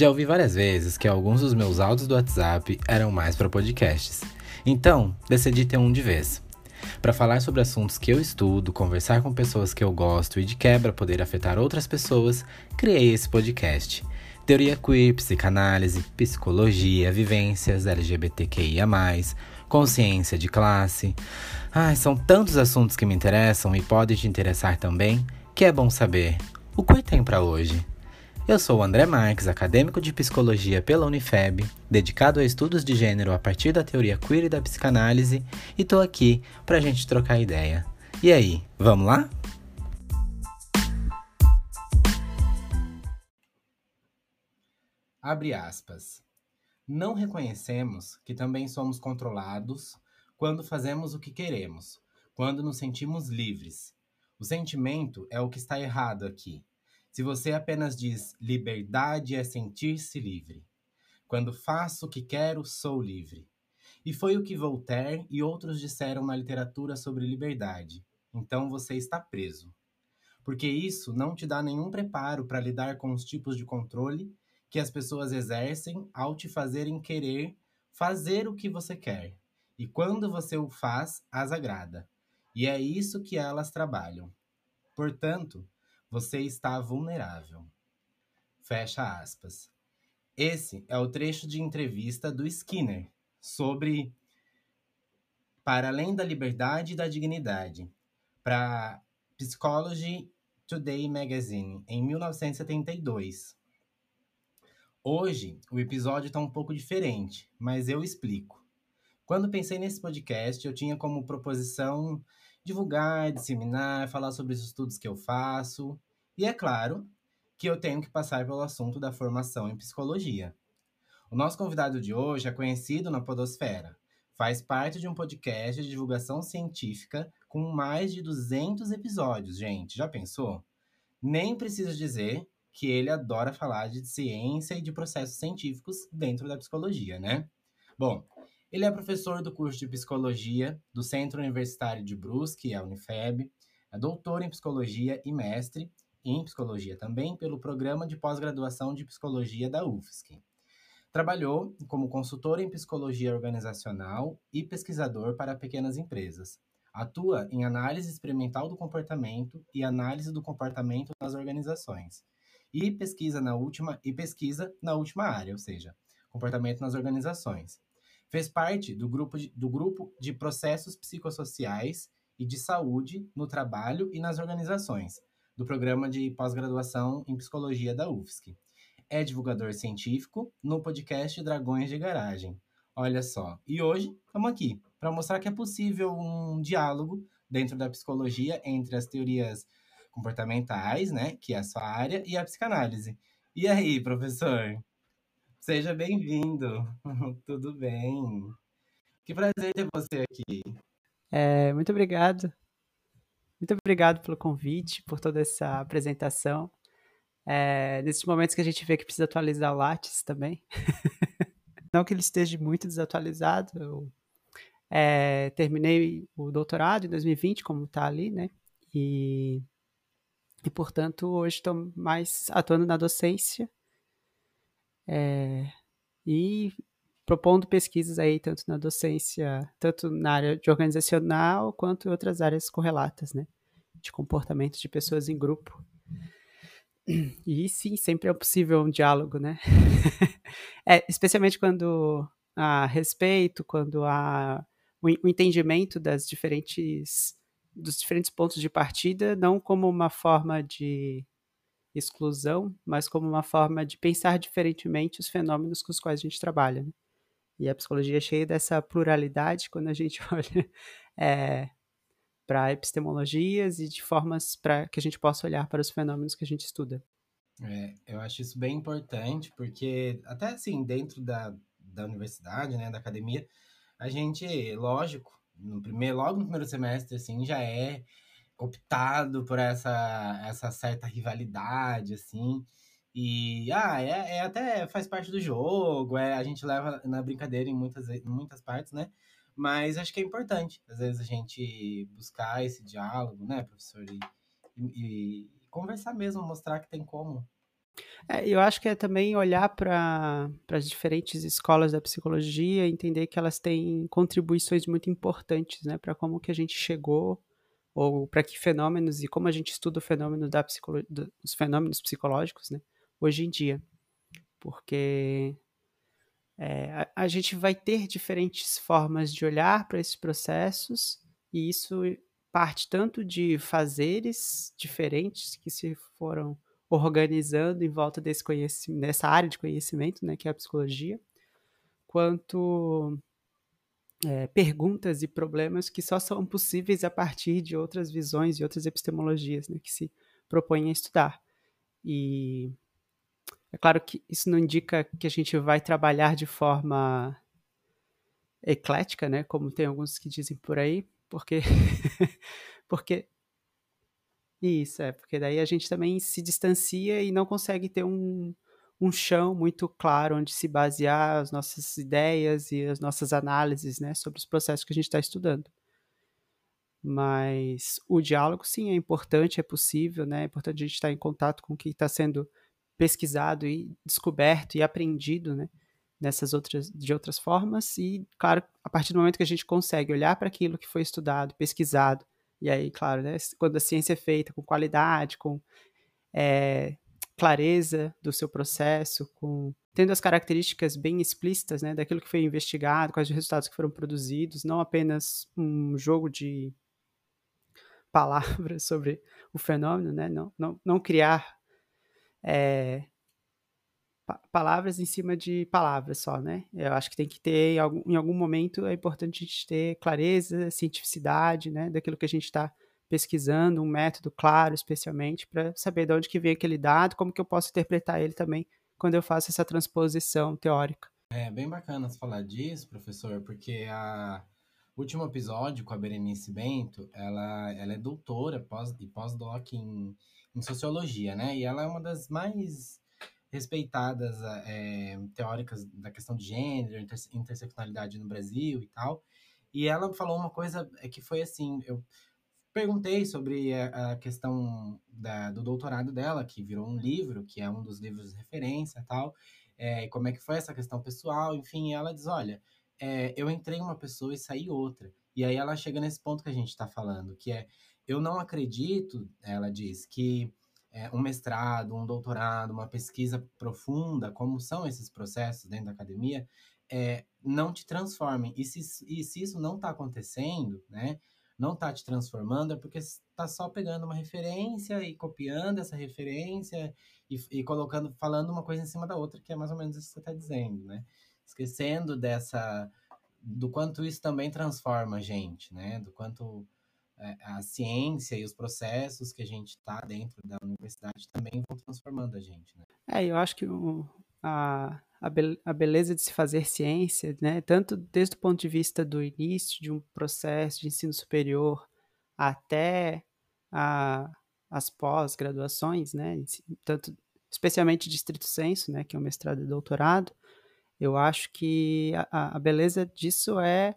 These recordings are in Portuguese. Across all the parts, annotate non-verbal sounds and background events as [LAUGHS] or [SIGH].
Já ouvi várias vezes que alguns dos meus áudios do WhatsApp eram mais para podcasts. Então, decidi ter um de vez. Para falar sobre assuntos que eu estudo, conversar com pessoas que eu gosto e de quebra poder afetar outras pessoas, criei esse podcast. Teoria queer, psicanálise, psicologia, vivências LGBTQIA, consciência de classe. Ai, são tantos assuntos que me interessam e podem te interessar também, que é bom saber. O que tem para hoje? Eu sou o André Marques, acadêmico de psicologia pela Unifeb, dedicado a estudos de gênero a partir da teoria queer e da psicanálise, e tô aqui pra gente trocar ideia. E aí, vamos lá? Abre aspas. Não reconhecemos que também somos controlados quando fazemos o que queremos, quando nos sentimos livres. O sentimento é o que está errado aqui. Se você apenas diz liberdade é sentir-se livre. Quando faço o que quero, sou livre. E foi o que Voltaire e outros disseram na literatura sobre liberdade. Então você está preso. Porque isso não te dá nenhum preparo para lidar com os tipos de controle que as pessoas exercem ao te fazerem querer fazer o que você quer. E quando você o faz, as agrada. E é isso que elas trabalham. Portanto, você está vulnerável. Fecha aspas. Esse é o trecho de entrevista do Skinner sobre Para Além da Liberdade e da Dignidade, para Psychology Today Magazine, em 1972. Hoje, o episódio está um pouco diferente, mas eu explico. Quando pensei nesse podcast, eu tinha como proposição divulgar, disseminar, falar sobre os estudos que eu faço. E é claro que eu tenho que passar pelo assunto da formação em psicologia. O nosso convidado de hoje é conhecido na Podosfera. Faz parte de um podcast de divulgação científica com mais de 200 episódios, gente. Já pensou? Nem preciso dizer que ele adora falar de ciência e de processos científicos dentro da psicologia, né? Bom, ele é professor do curso de Psicologia do Centro Universitário de Brusque, a Unifeb, é doutor em Psicologia e mestre em Psicologia também pelo Programa de Pós-Graduação de Psicologia da UFSC. Trabalhou como consultor em Psicologia Organizacional e pesquisador para pequenas empresas. Atua em análise experimental do comportamento e análise do comportamento nas organizações. E pesquisa na última e pesquisa na última área, ou seja, comportamento nas organizações. Fez parte do grupo de, do grupo de processos psicossociais e de saúde no trabalho e nas organizações, do programa de pós-graduação em psicologia da UFSC. É divulgador científico no podcast Dragões de Garagem. Olha só. E hoje estamos aqui para mostrar que é possível um diálogo dentro da psicologia entre as teorias comportamentais, né, que é a sua área, e a psicanálise. E aí, professor? Seja bem-vindo. [LAUGHS] Tudo bem? Que prazer ter você aqui. É, muito obrigado. Muito obrigado pelo convite, por toda essa apresentação. É, nesses momentos que a gente vê que precisa atualizar o Lattes também. [LAUGHS] Não que ele esteja muito desatualizado. Eu é, terminei o doutorado em 2020, como está ali, né? E, e portanto, hoje estou mais atuando na docência é, e propondo pesquisas aí tanto na docência, tanto na área de organizacional quanto em outras áreas correlatas, né? De comportamento de pessoas em grupo. E sim, sempre é possível um diálogo, né? [LAUGHS] é, especialmente quando há respeito, quando há o, o entendimento das diferentes dos diferentes pontos de partida, não como uma forma de exclusão, mas como uma forma de pensar diferentemente os fenômenos com os quais a gente trabalha. Né? E a psicologia é cheia dessa pluralidade quando a gente [LAUGHS] olha é, para epistemologias e de formas para que a gente possa olhar para os fenômenos que a gente estuda. É, eu acho isso bem importante, porque até assim, dentro da, da universidade, né, da academia, a gente, lógico, no primeiro, logo no primeiro semestre, assim, já é optado por essa, essa certa rivalidade, assim. E ah, é, é, até faz parte do jogo, é, a gente leva na brincadeira em muitas, em muitas partes, né? Mas acho que é importante, às vezes, a gente buscar esse diálogo, né, professor? E, e, e conversar mesmo, mostrar que tem como. É, eu acho que é também olhar para as diferentes escolas da psicologia, entender que elas têm contribuições muito importantes, né, para como que a gente chegou ou para que fenômenos e como a gente estuda o fenômeno da os fenômenos psicológicos, né, hoje em dia, porque é, a, a gente vai ter diferentes formas de olhar para esses processos e isso parte tanto de fazeres diferentes que se foram organizando em volta desse conhecimento, dessa área de conhecimento, né, que é a psicologia, quanto é, perguntas e problemas que só são possíveis a partir de outras visões e outras epistemologias né, que se propõem a estudar. E é claro que isso não indica que a gente vai trabalhar de forma eclética, né, como tem alguns que dizem por aí, porque [LAUGHS] porque isso, é, porque daí a gente também se distancia e não consegue ter um, um chão muito claro onde se basear as nossas ideias e as nossas análises né, sobre os processos que a gente está estudando. Mas o diálogo, sim, é importante, é possível, né? É importante a gente estar em contato com o que está sendo pesquisado e descoberto e aprendido, né? Nessas outras, de outras formas. E, claro, a partir do momento que a gente consegue olhar para aquilo que foi estudado, pesquisado, e aí, claro, né, quando a ciência é feita com qualidade, com é, clareza do seu processo, com tendo as características bem explícitas né, daquilo que foi investigado, quais os resultados que foram produzidos, não apenas um jogo de palavras [LAUGHS] sobre o fenômeno, né, não, não, não criar é, palavras em cima de palavras só, né? Eu acho que tem que ter, em algum, em algum momento, é importante a gente ter clareza, cientificidade, né? Daquilo que a gente está pesquisando, um método claro, especialmente, para saber de onde que vem aquele dado, como que eu posso interpretar ele também quando eu faço essa transposição teórica. É bem bacana você falar disso, professor, porque a último episódio com a Berenice Bento, ela, ela é doutora pós, e pós-doc em, em sociologia, né? E ela é uma das mais respeitadas é, teóricas da questão de gênero, inter, interseccionalidade no Brasil e tal. E ela falou uma coisa é que foi assim, eu perguntei sobre a, questão da, do doutorado dela, que virou um livro, que é um dos livros de referência e tal, é, como é que foi essa questão pessoal, enfim, ela diz, olha, é, eu entrei uma pessoa e saí outra. E aí ela chega nesse ponto que a gente está falando, que é, eu não acredito, ela diz, que é, um mestrado, um doutorado, uma pesquisa profunda, como são esses processos dentro da academia, é, não te transformem. E se, e se isso não está acontecendo, né, não está te transformando, é porque está só pegando uma referência e copiando essa referência e, e, colocando, falando uma coisa em cima da outra, que é mais ou menos isso que você está dizendo, né? Esquecendo dessa, do quanto isso também transforma a gente, né? Do quanto é, a ciência e os processos que a gente está dentro da universidade também vão transformando a gente, né? É, eu acho que o, a, a, beleza de se fazer ciência, né, tanto desde o ponto de vista do início de um processo de ensino superior até a, as pós-graduações, né, tanto especialmente de estrito senso, né, que é o mestrado e doutorado, eu acho que a, a beleza disso é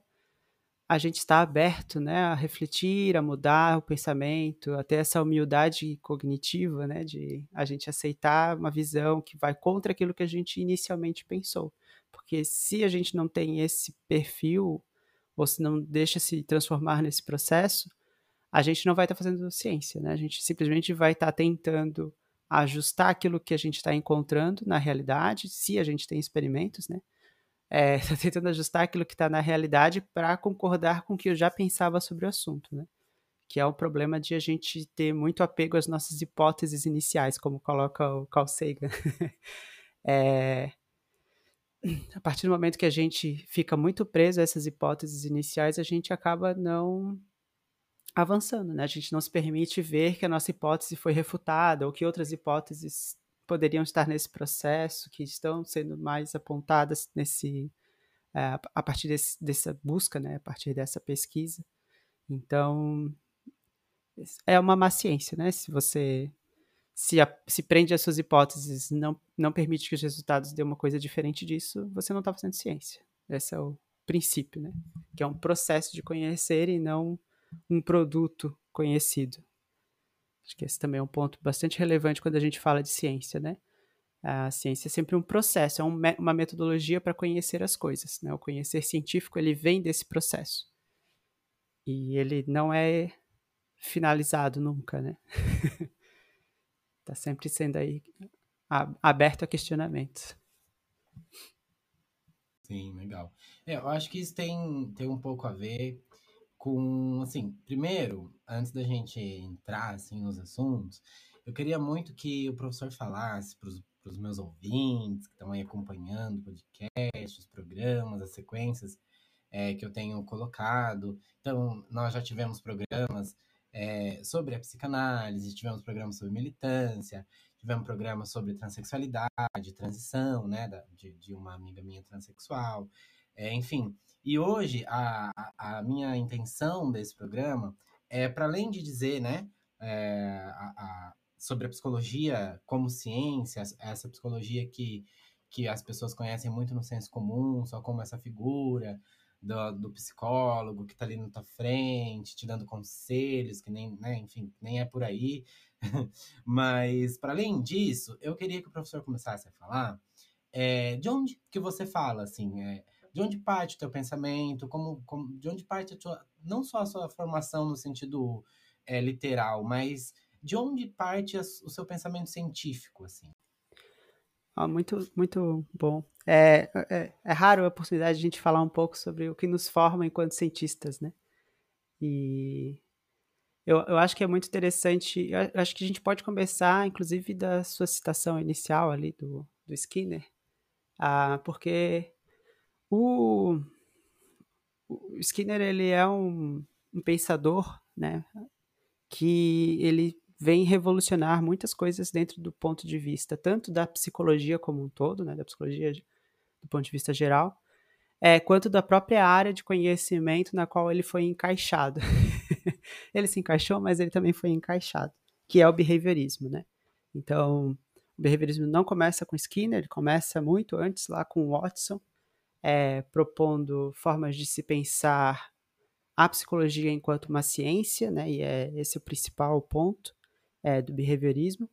a gente está aberto, né, a refletir, a mudar o pensamento, a ter essa humildade cognitiva, né, de a gente aceitar uma visão que vai contra aquilo que a gente inicialmente pensou. Porque se a gente não tem esse perfil, ou se não deixa se transformar nesse processo, a gente não vai estar tá fazendo ciência, né? A gente simplesmente vai estar tá tentando ajustar aquilo que a gente está encontrando na realidade, se a gente tem experimentos, né? É, [LAUGHS] tá tentando ajustar aquilo que está na realidade para concordar com o que eu já pensava sobre o assunto, né? Que é o problema de a gente ter muito apego às nossas hipóteses iniciais, como coloca o Carl Sagan. [LAUGHS] é, a partir do momento que a gente fica muito preso a essas hipóteses iniciais, a gente acaba não avançando, né? A gente não se permite ver que a nossa hipótese foi refutada ou que outras hipóteses poderiam estar nesse processo, que estão sendo mais apontadas nesse é, a partir desse, dessa busca, né, a partir dessa pesquisa. Então, é uma má ciência, né? Se você se, a, se prende às suas hipóteses, não, não permite que os resultados dêem uma coisa diferente disso, você não está fazendo ciência. Esse é o princípio, né? Que é um processo de conhecer e não um produto conhecido. Acho que esse também é um ponto bastante relevante quando a gente fala de ciência, né? A ciência é sempre um processo, é um, uma metodologia para conhecer as coisas. Né? O conhecer científico ele vem desse processo. E ele não é finalizado nunca, né? Está [LAUGHS] sempre sendo aí aberto a questionamentos. Sim, legal. É, eu acho que isso tem, tem um pouco a ver com, assim, primeiro, antes da gente entrar, assim, nos assuntos, eu queria muito que o professor falasse para os meus ouvintes que estão aí acompanhando o podcast, os programas, as sequências é, que eu tenho colocado. Então, nós já tivemos programas é, sobre a psicanálise, tivemos programas sobre militância, tivemos programas sobre transexualidade, transição, né, da, de, de uma amiga minha transexual, é, enfim. E hoje, a, a minha intenção desse programa é, para além de dizer, né, é, a, a, sobre a psicologia como ciência, essa psicologia que, que as pessoas conhecem muito no senso comum, só como essa figura, do, do psicólogo que está ali na tua frente, te dando conselhos, que nem, né, enfim, nem é por aí. [LAUGHS] Mas, para além disso, eu queria que o professor começasse a falar é, de onde que você fala, assim, é, de onde parte o teu pensamento, como, como, de onde parte a tua, não só a sua formação no sentido é, literal, mas de onde parte o seu pensamento científico, assim? Ah, muito, muito bom. É, é, é, raro a oportunidade de a gente falar um pouco sobre o que nos forma enquanto cientistas, né? E eu, eu acho que é muito interessante. Eu acho que a gente pode começar, inclusive, da sua citação inicial ali do, do Skinner, ah, porque o, o Skinner ele é um, um pensador, né? Que ele vem revolucionar muitas coisas dentro do ponto de vista tanto da psicologia como um todo, né, da psicologia do ponto de vista geral, é, quanto da própria área de conhecimento na qual ele foi encaixado. [LAUGHS] ele se encaixou, mas ele também foi encaixado, que é o behaviorismo, né? Então, o behaviorismo não começa com Skinner, ele começa muito antes lá com Watson, é, propondo formas de se pensar a psicologia enquanto uma ciência, né? E é esse o principal ponto é, do behaviorismo.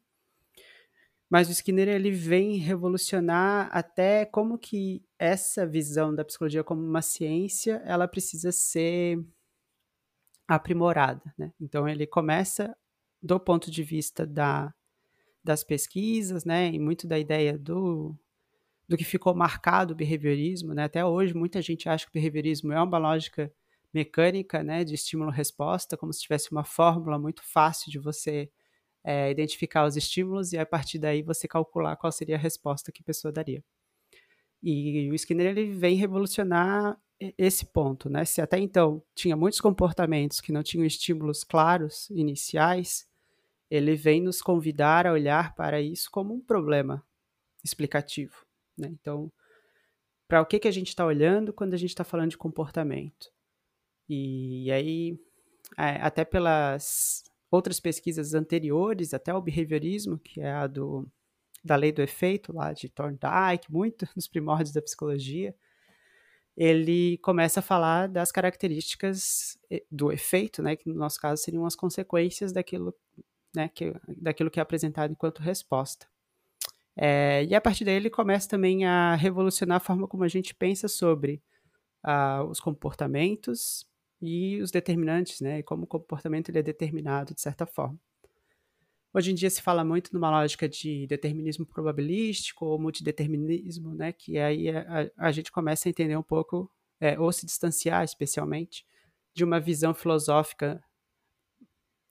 Mas o Skinner ele vem revolucionar até como que essa visão da psicologia como uma ciência ela precisa ser aprimorada, né? Então ele começa do ponto de vista da, das pesquisas, né, e muito da ideia do, do que ficou marcado o behaviorismo, né? Até hoje muita gente acha que o behaviorismo é uma lógica mecânica, né, de estímulo-resposta, como se tivesse uma fórmula muito fácil de você é, identificar os estímulos e a partir daí você calcular qual seria a resposta que a pessoa daria. E o Skinner ele vem revolucionar esse ponto, né? Se até então tinha muitos comportamentos que não tinham estímulos claros iniciais, ele vem nos convidar a olhar para isso como um problema explicativo, né? Então, para o que que a gente está olhando quando a gente está falando de comportamento? E aí, é, até pelas outras pesquisas anteriores, até o behaviorismo, que é a do, da lei do efeito, lá de Thorndike, muito [LAUGHS] nos primórdios da psicologia, ele começa a falar das características do efeito, né, que no nosso caso seriam as consequências daquilo, né, que, daquilo que é apresentado enquanto resposta. É, e a partir daí ele começa também a revolucionar a forma como a gente pensa sobre uh, os comportamentos e os determinantes, né, e como o comportamento ele é determinado de certa forma. Hoje em dia se fala muito numa lógica de determinismo probabilístico ou multideterminismo, né, que aí a, a gente começa a entender um pouco, é, ou se distanciar especialmente, de uma visão filosófica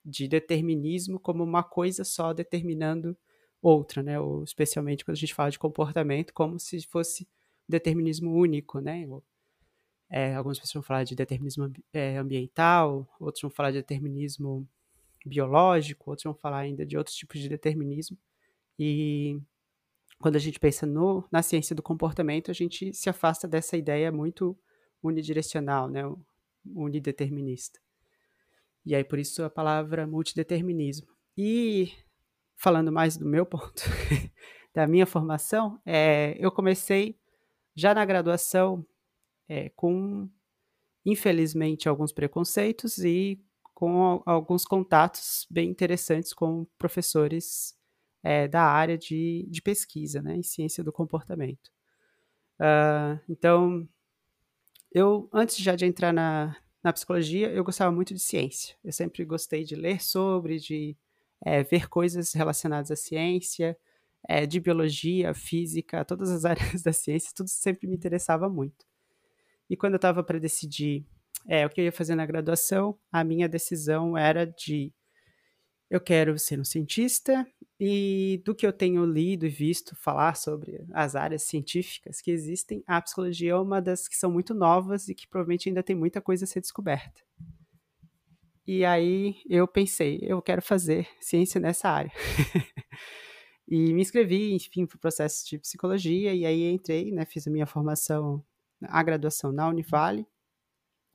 de determinismo como uma coisa só determinando outra, né, ou especialmente quando a gente fala de comportamento, como se fosse determinismo único, né, é, algumas pessoas vão falar de determinismo é, ambiental, outros vão falar de determinismo biológico, outros vão falar ainda de outros tipos de determinismo. E quando a gente pensa no, na ciência do comportamento, a gente se afasta dessa ideia muito unidirecional, né, unideterminista. E aí, por isso, a palavra multideterminismo. E, falando mais do meu ponto, [LAUGHS] da minha formação, é, eu comecei já na graduação é, com, infelizmente, alguns preconceitos e com alguns contatos bem interessantes com professores é, da área de, de pesquisa, né, em ciência do comportamento. Uh, então, eu, antes já de entrar na, na psicologia, eu gostava muito de ciência. Eu sempre gostei de ler sobre, de é, ver coisas relacionadas à ciência, é, de biologia, física, todas as [LAUGHS] áreas da ciência, tudo sempre me interessava muito. E quando eu estava para decidir é, o que eu ia fazer na graduação, a minha decisão era de eu quero ser um cientista e do que eu tenho lido e visto falar sobre as áreas científicas que existem, a psicologia é uma das que são muito novas e que provavelmente ainda tem muita coisa a ser descoberta. E aí eu pensei, eu quero fazer ciência nessa área. [LAUGHS] e me inscrevi, enfim, para o processo de psicologia e aí entrei, né, fiz a minha formação, a graduação na Univale.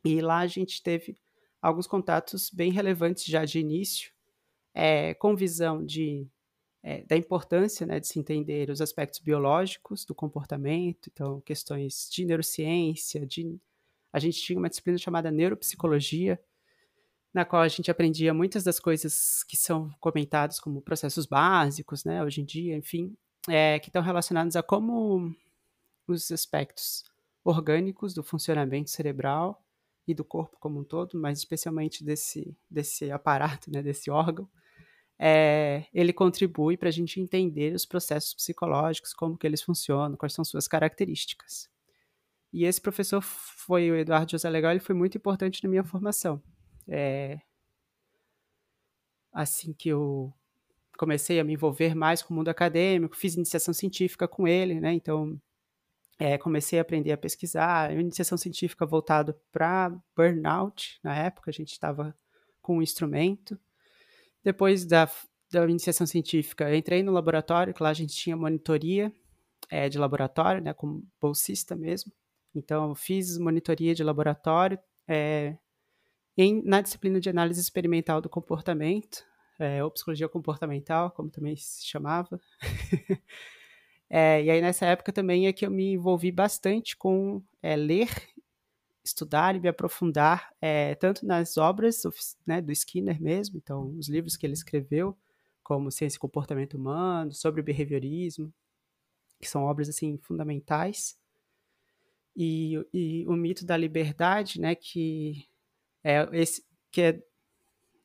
E lá a gente teve alguns contatos bem relevantes já de início, é, com visão de, é, da importância né, de se entender os aspectos biológicos do comportamento, então questões de neurociência, de, a gente tinha uma disciplina chamada neuropsicologia, na qual a gente aprendia muitas das coisas que são comentadas como processos básicos, né, hoje em dia, enfim, é, que estão relacionados a como os aspectos orgânicos do funcionamento cerebral e do corpo como um todo, mas especialmente desse, desse aparato, né, desse órgão, é, ele contribui para a gente entender os processos psicológicos, como que eles funcionam, quais são suas características. E esse professor foi o Eduardo José Legal, ele foi muito importante na minha formação. É, assim que eu comecei a me envolver mais com o mundo acadêmico, fiz iniciação científica com ele, né? Então, é, comecei a aprender a pesquisar, iniciação científica voltado para burnout, na época a gente estava com um instrumento, depois da, da iniciação científica, entrei no laboratório, que lá a gente tinha monitoria é, de laboratório, né, como bolsista mesmo. Então, fiz monitoria de laboratório é, em, na disciplina de análise experimental do comportamento, é, ou psicologia comportamental, como também se chamava. [LAUGHS] é, e aí, nessa época também é que eu me envolvi bastante com é, ler estudar e me aprofundar é, tanto nas obras né, do Skinner mesmo, então os livros que ele escreveu, como Ciência e Comportamento Humano, sobre o behaviorismo, que são obras assim fundamentais, e, e o mito da liberdade, né, que é esse que é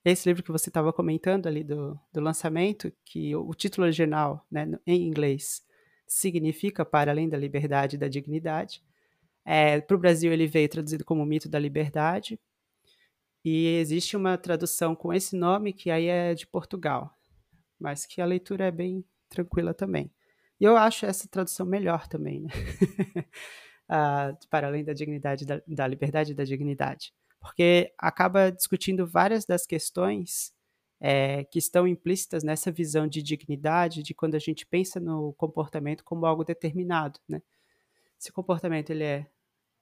esse livro que você estava comentando ali do, do lançamento, que o, o título original, né, em inglês, significa para além da liberdade e da dignidade. É, Para o Brasil, ele veio traduzido como Mito da Liberdade. E existe uma tradução com esse nome, que aí é de Portugal, mas que a leitura é bem tranquila também. E eu acho essa tradução melhor também, né? [LAUGHS] ah, para além da dignidade, da, da liberdade e da dignidade. Porque acaba discutindo várias das questões é, que estão implícitas nessa visão de dignidade, de quando a gente pensa no comportamento como algo determinado, né? Se o comportamento ele é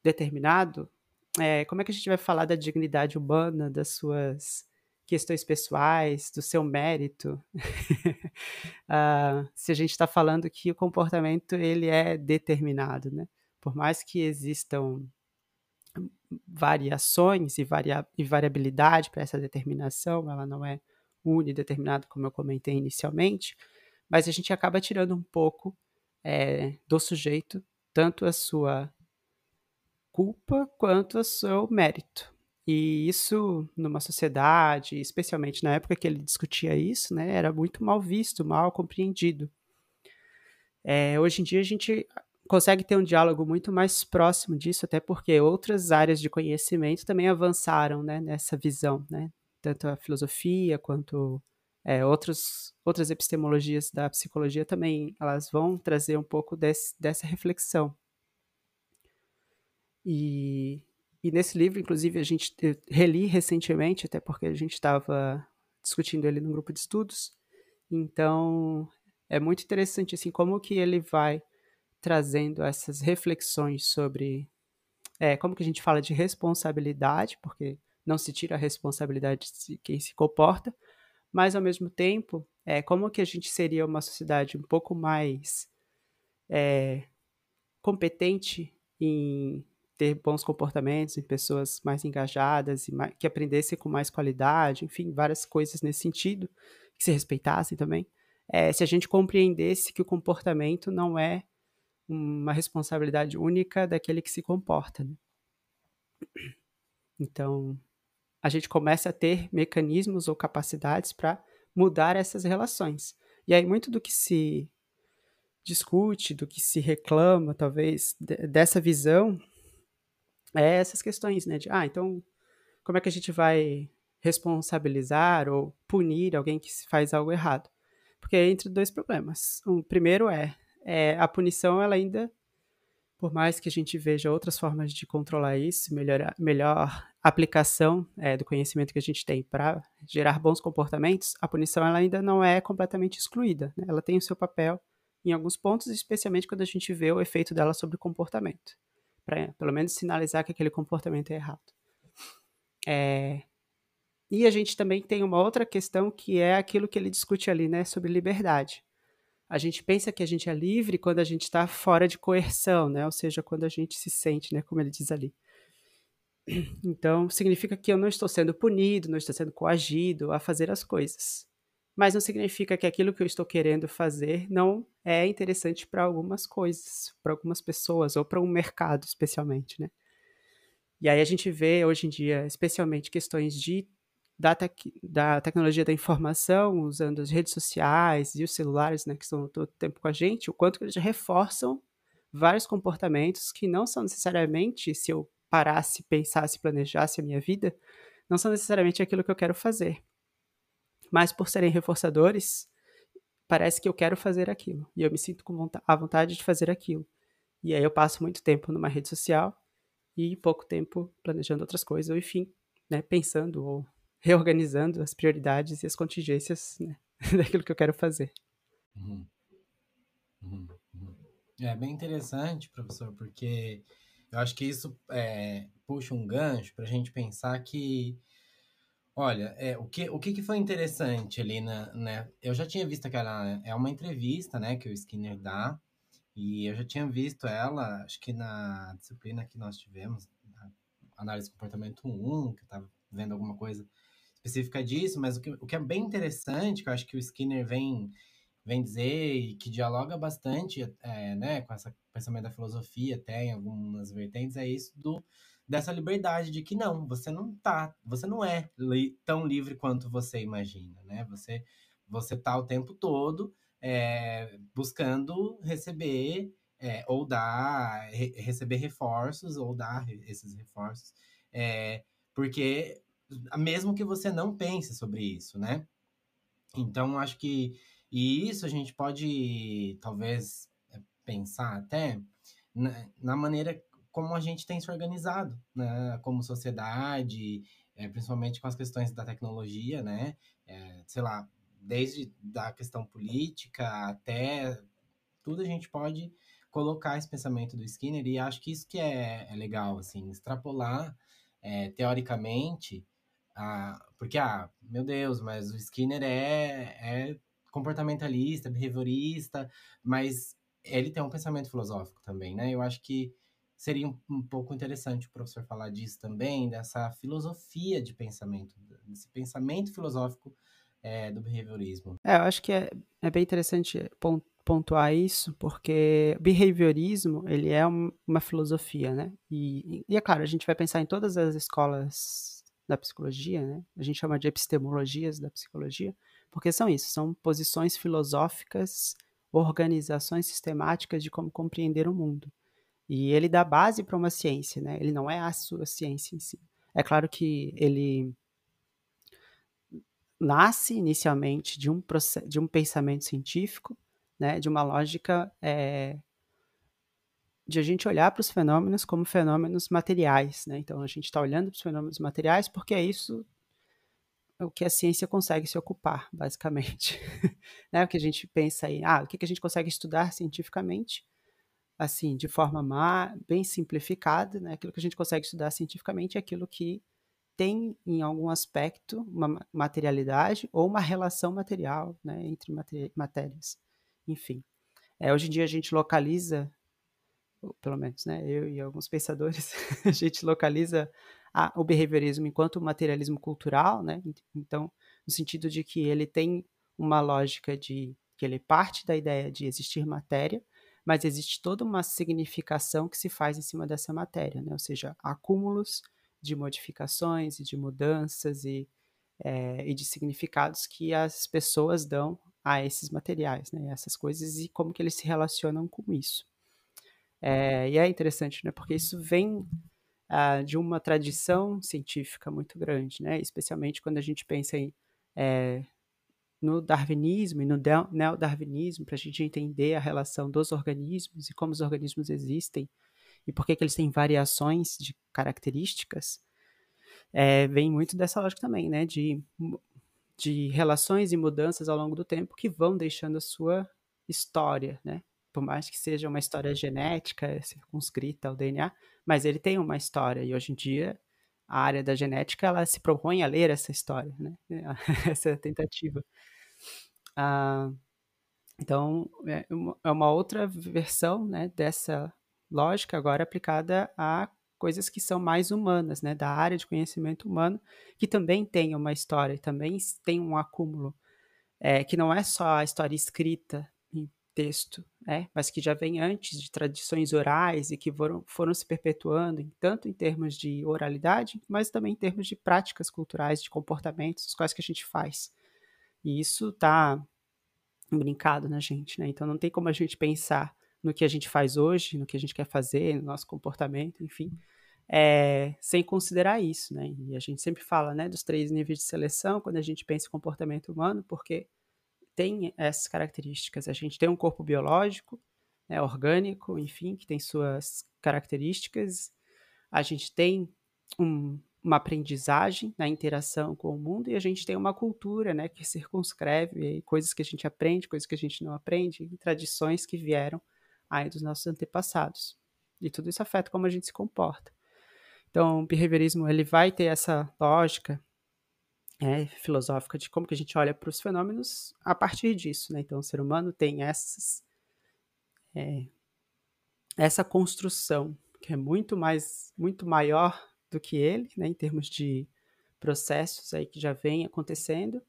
determinado, é, como é que a gente vai falar da dignidade humana, das suas questões pessoais, do seu mérito? uh, [LAUGHS] se a gente está falando que o comportamento ele é determinado, né? Por mais que existam variações e, varia e variabilidade para essa determinação, ela não é unideterminada, como eu comentei inicialmente, mas a gente acaba tirando um pouco é, do sujeito tanto a sua culpa quanto o seu mérito. E isso, numa sociedade, especialmente na época que ele discutia isso, né, era muito mal visto, mal compreendido. É, hoje em dia a gente consegue ter um diálogo muito mais próximo disso, até porque outras áreas de conhecimento também avançaram né, nessa visão, né? tanto a filosofia quanto é, outros, outras epistemologias da psicologia também elas vão trazer um pouco desse, dessa reflexão. E, e nesse livro, inclusive, a gente reli recentemente, até porque a gente estava discutindo ele no grupo de estudos. Então, é muito interessante assim como que ele vai trazendo essas reflexões sobre é, como que a gente fala de responsabilidade, porque não se tira a responsabilidade de quem se comporta, mas ao mesmo tempo, é, como que a gente seria uma sociedade um pouco mais é, competente em ter bons comportamentos em pessoas mais engajadas e mais, que aprendessem com mais qualidade, enfim, várias coisas nesse sentido, que se respeitassem também. é, se a gente compreendesse que o comportamento não é uma responsabilidade única daquele que se comporta. Né? Então, a gente começa a ter mecanismos ou capacidades para mudar essas relações. E aí, muito do que se discute, do que se reclama, talvez, dessa visão, é essas questões, né? De, ah, então, como é que a gente vai responsabilizar ou punir alguém que faz algo errado? Porque é entre dois problemas. O primeiro é, é a punição, ela ainda, por mais que a gente veja outras formas de controlar isso, melhor, melhor aplicação é, do conhecimento que a gente tem para gerar bons comportamentos, a punição ela ainda não é completamente excluída. Né? Ela tem o seu papel em alguns pontos, especialmente quando a gente vê o efeito dela sobre o comportamento, para pelo menos sinalizar que aquele comportamento é errado. É, e a gente também tem uma outra questão que é aquilo que ele discute ali, né, sobre liberdade. A gente pensa que a gente é livre quando a gente está fora de coerção, né, ou seja, quando a gente se sente, né, como ele diz ali. [CLEARS THROAT] Então, significa que eu não estou sendo punido, não estou sendo coagido a fazer as coisas. Mas não significa que aquilo que eu estou querendo fazer não é interessante para algumas coisas, para algumas pessoas, ou para um mercado, especialmente, né? E aí a gente vê hoje em dia, especialmente questões de da, tec da tecnologia da informação, usando as redes sociais e os celulares, né, que estão todo tempo com a gente, o quanto eles reforçam vários comportamentos que não são necessariamente, se eu parasse, pensasse, planejasse a minha vida, não são necessariamente aquilo que eu quero fazer. Mas por serem reforçadores, parece que eu quero fazer aquilo. E eu me sinto com a vontade de fazer aquilo. E aí eu passo muito tempo numa rede social e pouco tempo planejando outras coisas, ou enfim, né, pensando ou reorganizando as prioridades e as contingências né, [LAUGHS] daquilo que eu quero fazer. Uhum. Uhum. Uhum. É bem interessante, professor, porque eu acho que isso é, puxa um gancho para a gente pensar que, olha, é, o, que, o que, foi interessante ali, na, né? Eu já tinha visto aquela, é uma entrevista, né, que o Skinner dá, e eu já tinha visto ela, acho que na disciplina que nós tivemos, análise de comportamento 1, que eu estava vendo alguma coisa específica disso, mas o que, o que é bem interessante, que eu acho que o Skinner vem, vem dizer e que dialoga bastante é, né, com esse pensamento da filosofia, até em algumas vertentes, é isso do dessa liberdade de que não, você não tá, você não é li, tão livre quanto você imagina, né? Você você tá o tempo todo é, buscando receber é, ou dar re, receber reforços ou dar esses reforços, é, porque mesmo que você não pense sobre isso, né? Então, acho que e isso a gente pode talvez é, pensar até na, na maneira como a gente tem se organizado, né? Como sociedade, é, principalmente com as questões da tecnologia, né? É, sei lá, desde da questão política até tudo a gente pode colocar esse pensamento do Skinner e acho que isso que é, é legal, assim, extrapolar é, teoricamente ah, porque, ah, meu Deus, mas o Skinner é, é comportamentalista, behaviorista, mas ele tem um pensamento filosófico também, né? Eu acho que seria um, um, pouco interessante o professor falar disso também, dessa filosofia de pensamento, desse pensamento filosófico é, do behaviorismo. É, eu acho que é, é bem interessante pontuar isso, porque behaviorismo, ele é um, uma filosofia, né? E, e, é claro, a gente vai pensar em todas as escolas da psicologia, né? A gente chama de epistemologias da psicologia, porque são isso, são posições filosóficas, organizações sistemáticas de como compreender o mundo. E ele dá base para uma ciência, né? Ele não é a sua ciência em si. É claro que ele nasce inicialmente de um, de um pensamento científico, né? De uma lógica é, de a gente olhar para os fenômenos como fenômenos materiais, né? Então a gente está olhando para os fenômenos materiais porque é isso o que a ciência consegue se ocupar, basicamente. [LAUGHS] né? O que a gente pensa aí, ah, o que a gente consegue estudar cientificamente, assim, de forma má, bem simplificada, né? Aquilo que a gente consegue estudar cientificamente é aquilo que tem em algum aspecto uma materialidade ou uma relação material, né, entre matérias. Enfim, é, hoje em dia a gente localiza pelo menos, né, eu e alguns pensadores, [LAUGHS] a gente localiza a, o behaviorismo enquanto materialismo cultural, né, então, no sentido de que ele tem uma lógica de que ele parte da ideia de existir matéria, mas existe toda uma significação que se faz em cima dessa matéria, né? ou seja, acúmulos de modificações e de mudanças e, é, e de significados que as pessoas dão a esses materiais, né? essas coisas e como que eles se relacionam com isso. É, e é interessante, né? porque isso vem ah, de uma tradição científica muito grande, né? especialmente quando a gente pensa em é, no darwinismo e no neodarwinismo, para a gente entender a relação dos organismos e como os organismos existem e por que, que eles têm variações de características, é, vem muito dessa lógica também, né, de, de relações e mudanças ao longo do tempo que vão deixando a sua história, né, por mais que seja uma história genética, circunscrita ao DNA, mas ele tem uma história, e hoje em dia a área da genética ela se propõe a ler essa história, né? [LAUGHS] essa tentativa. Ah, então, é uma, é uma outra versão né, dessa lógica agora aplicada a coisas que são mais humanas, né, da área de conhecimento humano, que também tem uma história, também tem um acúmulo, é, que não é só a história escrita texto, né? mas que já vem antes de tradições orais e que foram, foram se perpetuando, em, tanto em termos de oralidade, mas também em termos de práticas culturais, de comportamentos, as coisas que a gente faz. E isso está brincado na gente, né? Então não tem como a gente pensar no que a gente faz hoje, no que a gente quer fazer, no nosso comportamento, enfim, é, sem considerar isso, né? E a gente sempre fala, né, dos três níveis de seleção quando a gente pensa em comportamento humano, porque tem essas características. A gente tem um corpo biológico, né, orgânico, enfim, que tem suas características. A gente tem um, uma aprendizagem na interação com o mundo e a gente tem uma cultura, né, que circunscreve coisas que a gente aprende, coisas que a gente não aprende, tradições que vieram aí dos nossos antepassados. E tudo isso afeta como a gente se comporta. Então, o behaviorismo ele vai ter essa lógica é, filosófica de como que a gente olha para os fenômenos a partir disso, né? Então, o ser humano tem essas, é, essa construção que é muito mais, muito maior do que ele, né? Em termos de processos aí que já vem acontecendo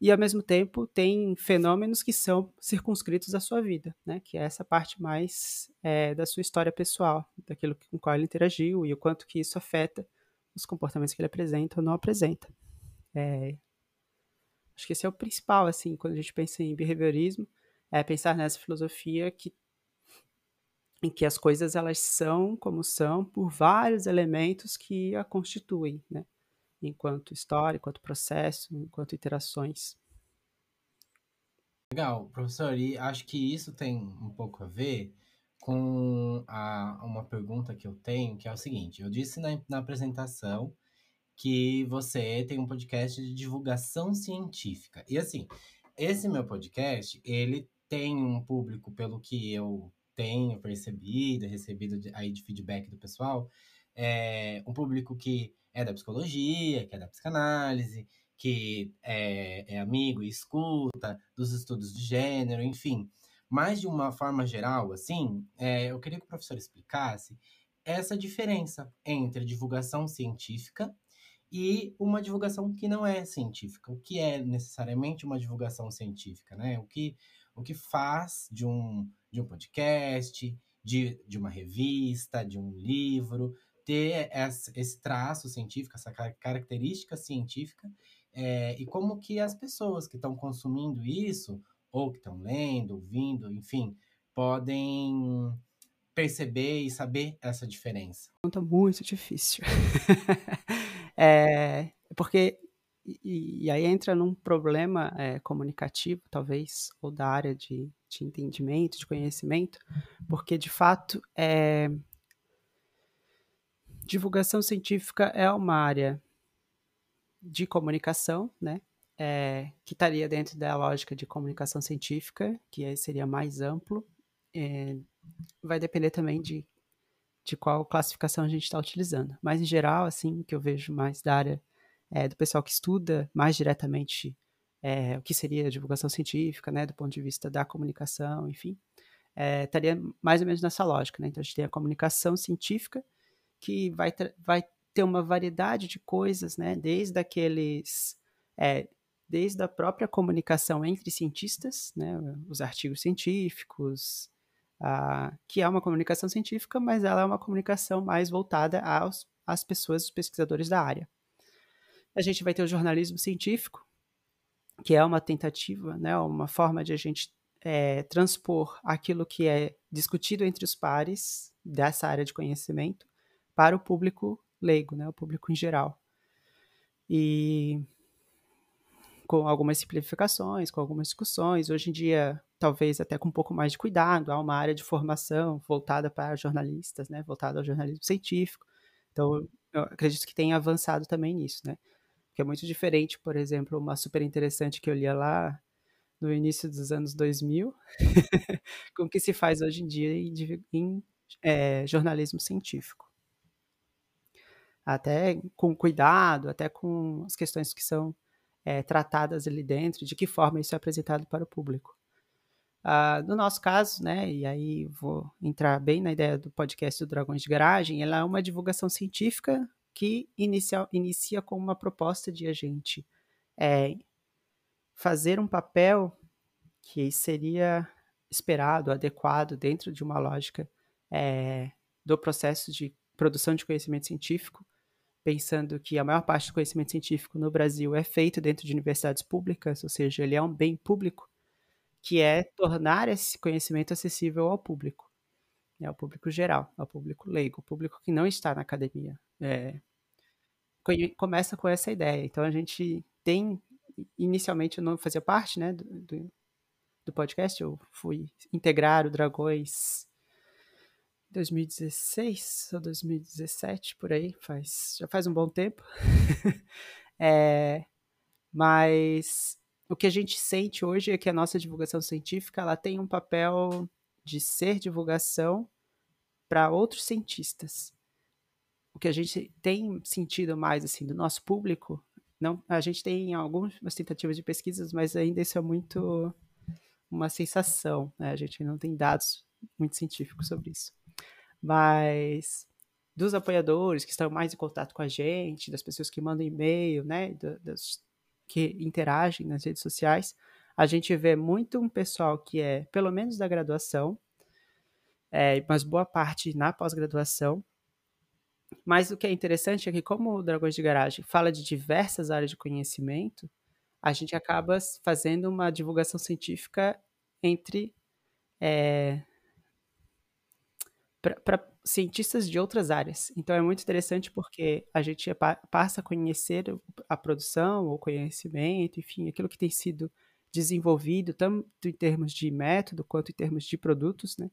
e ao mesmo tempo tem fenômenos que são circunscritos à sua vida, né? Que é essa parte mais é, da sua história pessoal, daquilo com qual ele interagiu e o quanto que isso afeta os comportamentos que ele apresenta ou não apresenta. É, acho que esse é o principal, assim, quando a gente pensa em behaviorismo, é pensar nessa filosofia que em que as coisas elas são como são por vários elementos que a constituem, né? Enquanto história, enquanto processo, enquanto interações. Legal, professor, e acho que isso tem um pouco a ver com a, uma pergunta que eu tenho, que é o seguinte: eu disse na, na apresentação que você tem um podcast de divulgação científica. E assim, esse meu podcast, ele tem um público, pelo que eu tenho percebido, recebido de, aí de feedback do pessoal, é um público que é da psicologia, que é da psicanálise, que é, é amigo e escuta dos estudos de gênero, enfim. Mas de uma forma geral, assim, é, eu queria que o professor explicasse essa diferença entre divulgação científica e uma divulgação que não é científica. O que é necessariamente uma divulgação científica, né? O que, o que faz de um, de um podcast, de, de uma revista, de um livro, ter essa, esse traço científico, essa característica científica, é, e como que as pessoas que estão consumindo isso, ou que estão lendo, ouvindo, enfim, podem perceber e saber essa diferença? Pergunta muito difícil. [LAUGHS] É, porque e, e, aí entra num problema é, comunicativo, talvez, ou da área de, de, entendimento, de conhecimento, porque de fato é, divulgação científica é uma área de comunicação, né? É, que estaria dentro da lógica de comunicação científica, que seria mais amplo. É, vai depender também de de qual classificação a gente está utilizando. Mas, em geral, assim, que eu vejo mais da área é, do pessoal que estuda mais diretamente é, o que seria a divulgação científica, né, do ponto de vista da comunicação, enfim, é, estaria mais ou menos nessa lógica. Né? Então, a gente tem a comunicação científica, que vai, vai ter uma variedade de coisas, né, desde aqueles é, desde a própria comunicação entre cientistas, né, os artigos científicos, a, que é uma comunicação científica, mas ela é uma comunicação mais voltada aos, às pessoas, os pesquisadores da área. A gente vai ter o jornalismo científico, que é uma tentativa, né, uma forma de a gente é, transpor aquilo que é discutido entre os pares dessa área de conhecimento para o público leigo, né, o público em geral. E com algumas simplificações, com algumas discussões. Hoje em dia, talvez até com um pouco mais de cuidado, há uma área de formação voltada para jornalistas, né, voltada ao jornalismo científico. Então, eu acredito que tem avançado também nisso, né? Que é muito diferente, por exemplo, uma super interessante que eu lia lá no início dos anos 2000, [LAUGHS] com o que se faz hoje em dia em, em é, jornalismo científico. Até com cuidado, até com as questões que são é, tratadas ali dentro, de que forma isso é apresentado para o público. Uh, no nosso caso, né, e aí vou entrar bem na ideia do podcast do Dragões de Garagem, ela é uma divulgação científica que inicia, inicia com uma proposta de a gente é, fazer um papel que seria esperado, adequado dentro de uma lógica é, do processo de produção de conhecimento científico, pensando que a maior parte do conhecimento científico no Brasil é feito dentro de universidades públicas, ou seja, ele é um bem público, que é tornar esse conhecimento acessível ao público, né, ao público geral, ao público leigo, ao público que não está na academia. É, começa com essa ideia. Então a gente tem, inicialmente eu não fazia parte né, do, do, do podcast, eu fui integrar o Dragões 2016 ou 2017, por aí, faz, já faz um bom tempo. [LAUGHS] é, mas o que a gente sente hoje é que a nossa divulgação científica ela tem um papel de ser divulgação para outros cientistas. O que a gente tem sentido mais assim do nosso público, não, a gente tem algumas tentativas de pesquisas, mas ainda isso é muito uma sensação, né? A gente não tem dados muito científicos sobre isso mas dos apoiadores que estão mais em contato com a gente, das pessoas que mandam e-mail, né, das, que interagem nas redes sociais, a gente vê muito um pessoal que é, pelo menos da graduação, é, mas boa parte na pós-graduação. Mas o que é interessante é que, como o Dragões de Garagem fala de diversas áreas de conhecimento, a gente acaba fazendo uma divulgação científica entre é, para cientistas de outras áreas. Então é muito interessante porque a gente passa a conhecer a produção, o conhecimento, enfim, aquilo que tem sido desenvolvido, tanto em termos de método quanto em termos de produtos, né?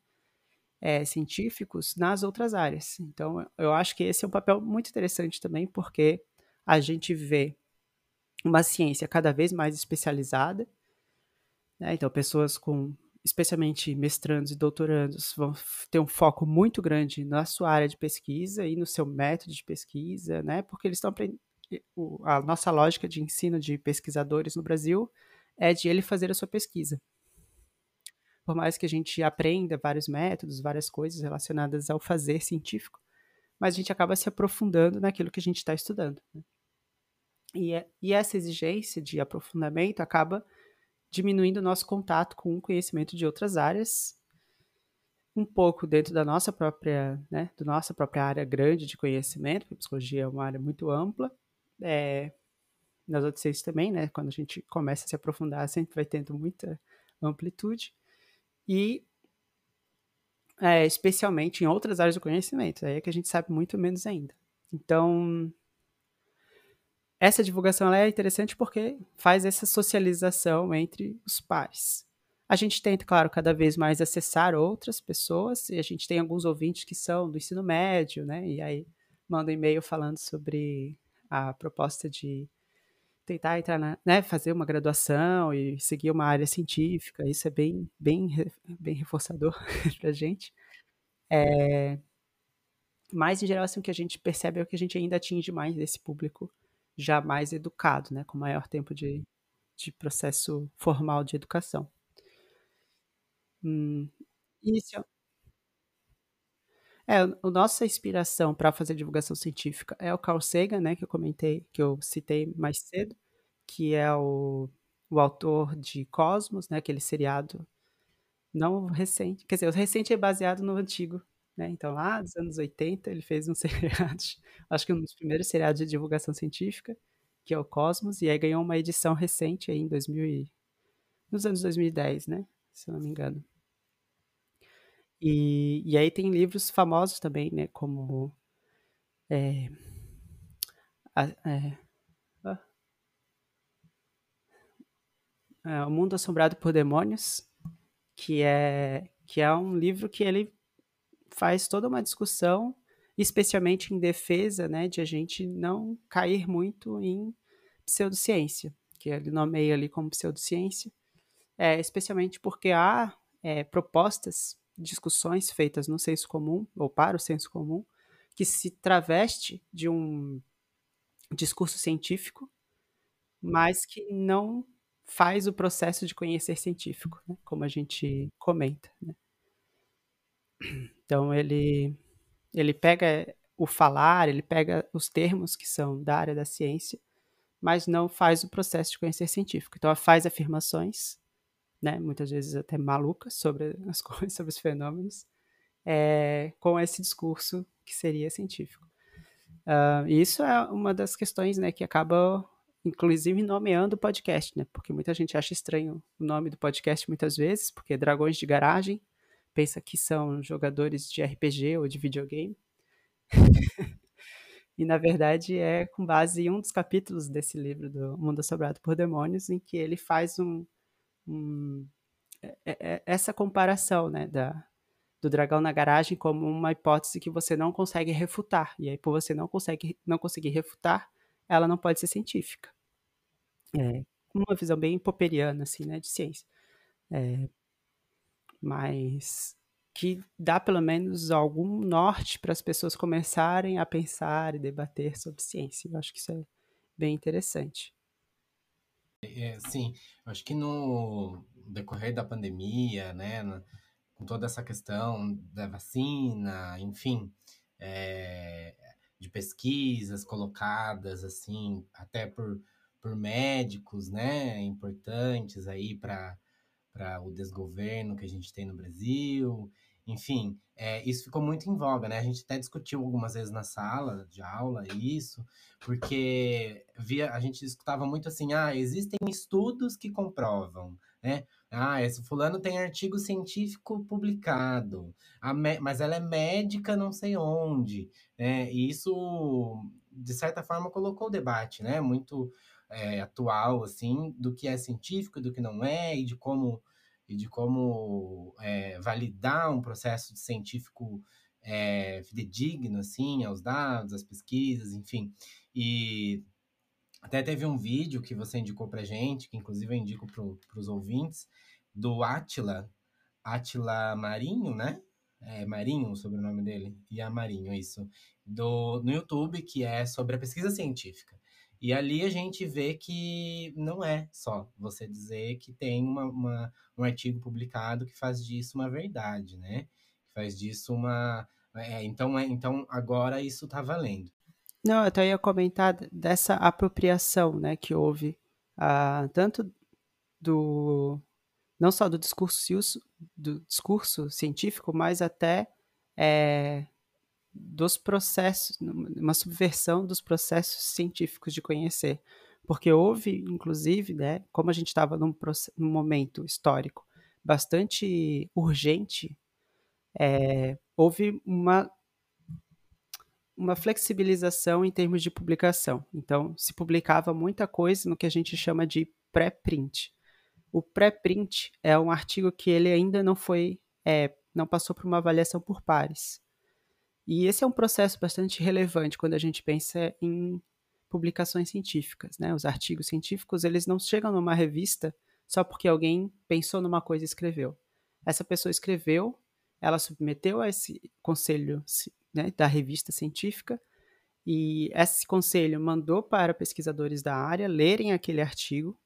É, científicos nas outras áreas. Então, eu acho que esse é um papel muito interessante também, porque a gente vê uma ciência cada vez mais especializada, né? então pessoas com especialmente mestrandos e doutorandos, vão ter um foco muito grande na sua área de pesquisa e no seu método de pesquisa, né? Porque eles estão aprendendo. A nossa lógica de ensino de pesquisadores no Brasil é de ele fazer a sua pesquisa. Por mais que a gente aprenda vários métodos, várias coisas relacionadas ao fazer científico, mas a gente acaba se aprofundando naquilo que a gente está estudando. Né? E, é, e essa exigência de aprofundamento acaba diminuindo o nosso contato com o conhecimento de outras áreas, um pouco dentro da nossa própria, né, da nossa própria área grande de conhecimento, porque psicologia é uma área muito ampla, é, nas outras ciências também, né, quando a gente começa a se aprofundar, sempre vai tendo muita amplitude, e é, especialmente em outras áreas do conhecimento, aí é que a gente sabe muito menos ainda. Então, essa divulgação é interessante porque faz essa socialização entre os pares. A gente tenta, claro, cada vez mais acessar outras pessoas, e a gente tem alguns ouvintes que são do ensino médio, né? E aí mandam e-mail falando sobre a proposta de tentar entrar na, né, fazer uma graduação e seguir uma área científica. Isso é bem, bem, bem reforçador [LAUGHS] para a gente. É, mas, em geral, assim, o que a gente percebe é que a gente ainda atinge mais esse público já mais educado, né, com maior tempo de, de processo formal de educação. Hum, inicial... É, a nossa inspiração para fazer divulgação científica é o Carl Sagan, né, que eu comentei, que eu citei mais cedo, que é o, o autor de Cosmos, né, aquele seriado não recente, quer dizer, o recente é baseado no antigo, né? Então, lá dos anos 80, ele fez um [LAUGHS] seriado, acho que um dos primeiros seriados de divulgação científica, que é o Cosmos, e aí ganhou uma edição recente aí em 2000 e, nos anos 2010, né? Se eu não me engano. E, e aí tem livros famosos também, né? Como é, é, é, O Mundo Assombrado por Demônios, que é, que é um livro que ele faz toda uma discussão, especialmente em defesa né, de a gente não cair muito em pseudociência, que ele nomeia ali como pseudociência, é, especialmente porque há é, propostas, discussões feitas no senso comum, ou para o senso comum, que se traveste de um discurso científico, mas que não faz o processo de conhecer científico, né? como a gente comenta. Né? Então ele ele pega o falar, ele pega os termos que são da área da ciência, mas não faz o processo de conhecer científico. Então faz afirmações, né, muitas vezes até malucas sobre as [LAUGHS] coisas, sobre os fenômenos, é, com esse discurso que seria científico. Uh, isso é uma das questões né, que acaba inclusive nomeando o podcast, né? Porque muita gente acha estranho o nome do podcast muitas vezes, porque Dragões de Garagem pensa que são jogadores de RPG ou de videogame. [LAUGHS] e na verdade é com base em um dos capítulos desse livro do Mundo Assobrado por Demônios, em que ele faz um, um é, é, é, essa comparação, né, da, do dragão na garagem como uma hipótese que você não consegue refutar. E aí, por você não, consegue, não conseguir refutar, ela não pode ser científica. É, uma visão bem popperiana, assim, né, de ciência. É, mas que dá pelo menos algum norte para as pessoas começarem a pensar e debater sobre ciência. Eu acho que isso é bem interessante. É, sim, eu acho que no decorrer da pandemia, né, com toda essa questão da vacina, enfim, é, de pesquisas colocadas assim, até por, por médicos, né, importantes aí para para o desgoverno que a gente tem no Brasil. Enfim, é, isso ficou muito em voga, né? A gente até discutiu algumas vezes na sala de aula isso, porque via, a gente escutava muito assim: ah, existem estudos que comprovam, né? Ah, esse fulano tem artigo científico publicado, mas ela é médica não sei onde, né? E isso, de certa forma, colocou o debate, né? Muito é, atual, assim, do que é científico, do que não é, e de como, e de como é, validar um processo científico é, fidedigno, assim, aos dados, às pesquisas, enfim. E até teve um vídeo que você indicou pra gente, que inclusive eu indico para os ouvintes, do Atila, Atila Marinho, né? É Marinho o sobrenome dele, e a Marinho, isso, do, no YouTube, que é sobre a pesquisa científica. E ali a gente vê que não é só você dizer que tem uma, uma, um artigo publicado que faz disso uma verdade, né? Que faz disso uma. É, então, é, então, agora isso está valendo. Não, eu até ia comentar dessa apropriação né, que houve, uh, tanto do. não só do discurso, do discurso científico, mas até é, dos processos, uma subversão dos processos científicos de conhecer. Porque houve, inclusive, né, como a gente estava num, num, momento histórico bastante urgente, é, houve uma, uma flexibilização em termos de publicação. Então, se publicava muita coisa no que a gente chama de pré-print. O pré-print é um artigo que ele ainda não foi, é, não passou por uma avaliação por pares. E esse é um processo bastante relevante quando a gente pensa em publicações científicas, né? Os artigos científicos, eles não chegam numa revista só porque alguém pensou numa coisa e escreveu. Essa pessoa escreveu, ela submeteu a esse conselho né, da revista científica e esse conselho mandou para pesquisadores da área lerem aquele artigo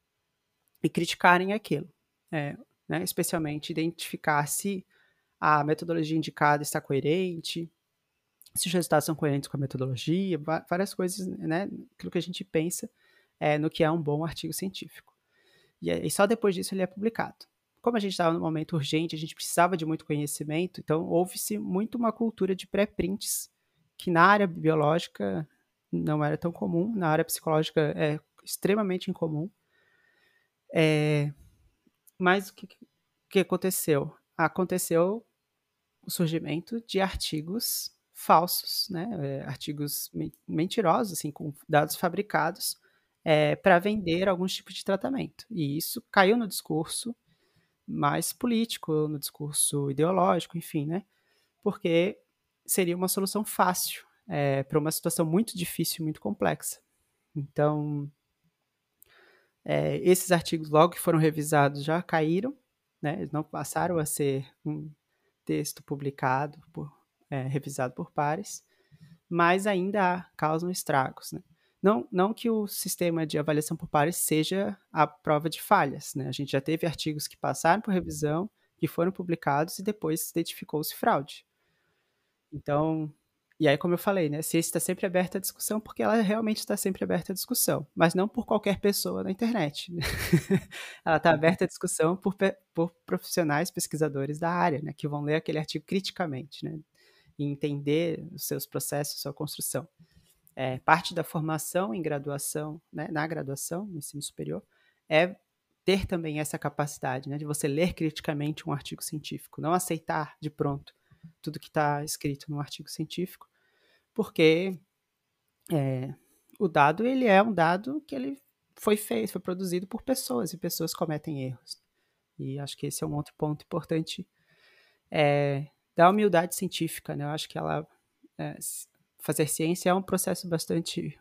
e criticarem aquilo, é, né, especialmente identificar se a metodologia indicada está coerente, se os resultados são coerentes com a metodologia, várias coisas, né, aquilo que a gente pensa é, no que é um bom artigo científico. E, e só depois disso ele é publicado. Como a gente estava num momento urgente, a gente precisava de muito conhecimento, então houve-se muito uma cultura de pré-prints, que na área biológica não era tão comum, na área psicológica é extremamente incomum. É, mas o que, que aconteceu? Aconteceu o surgimento de artigos falsos, né? É, artigos mentirosos, assim, com dados fabricados é, para vender alguns tipos de tratamento. E isso caiu no discurso mais político, no discurso ideológico, enfim, né? Porque seria uma solução fácil é, para uma situação muito difícil, muito complexa. Então, é, esses artigos, logo que foram revisados, já caíram, né? Eles não passaram a ser um texto publicado, por, é, revisado por pares, mas ainda causam estragos, né? Não, não que o sistema de avaliação por pares seja a prova de falhas, né? A gente já teve artigos que passaram por revisão, que foram publicados e depois identificou-se fraude. Então, e aí, como eu falei, né, a ciência está sempre aberta à discussão porque ela realmente está sempre aberta à discussão, mas não por qualquer pessoa na internet. Né? [LAUGHS] ela está aberta à discussão por, por profissionais pesquisadores da área, né, que vão ler aquele artigo criticamente, né, e entender os seus processos, sua construção. É, parte da formação em graduação, né, na graduação, no ensino superior, é ter também essa capacidade né, de você ler criticamente um artigo científico, não aceitar de pronto tudo que está escrito no artigo científico, porque é, o dado ele é um dado que ele foi feito, foi produzido por pessoas e pessoas cometem erros. E acho que esse é um outro ponto importante é, da humildade científica, né? Eu acho que ela é, fazer ciência é um processo bastante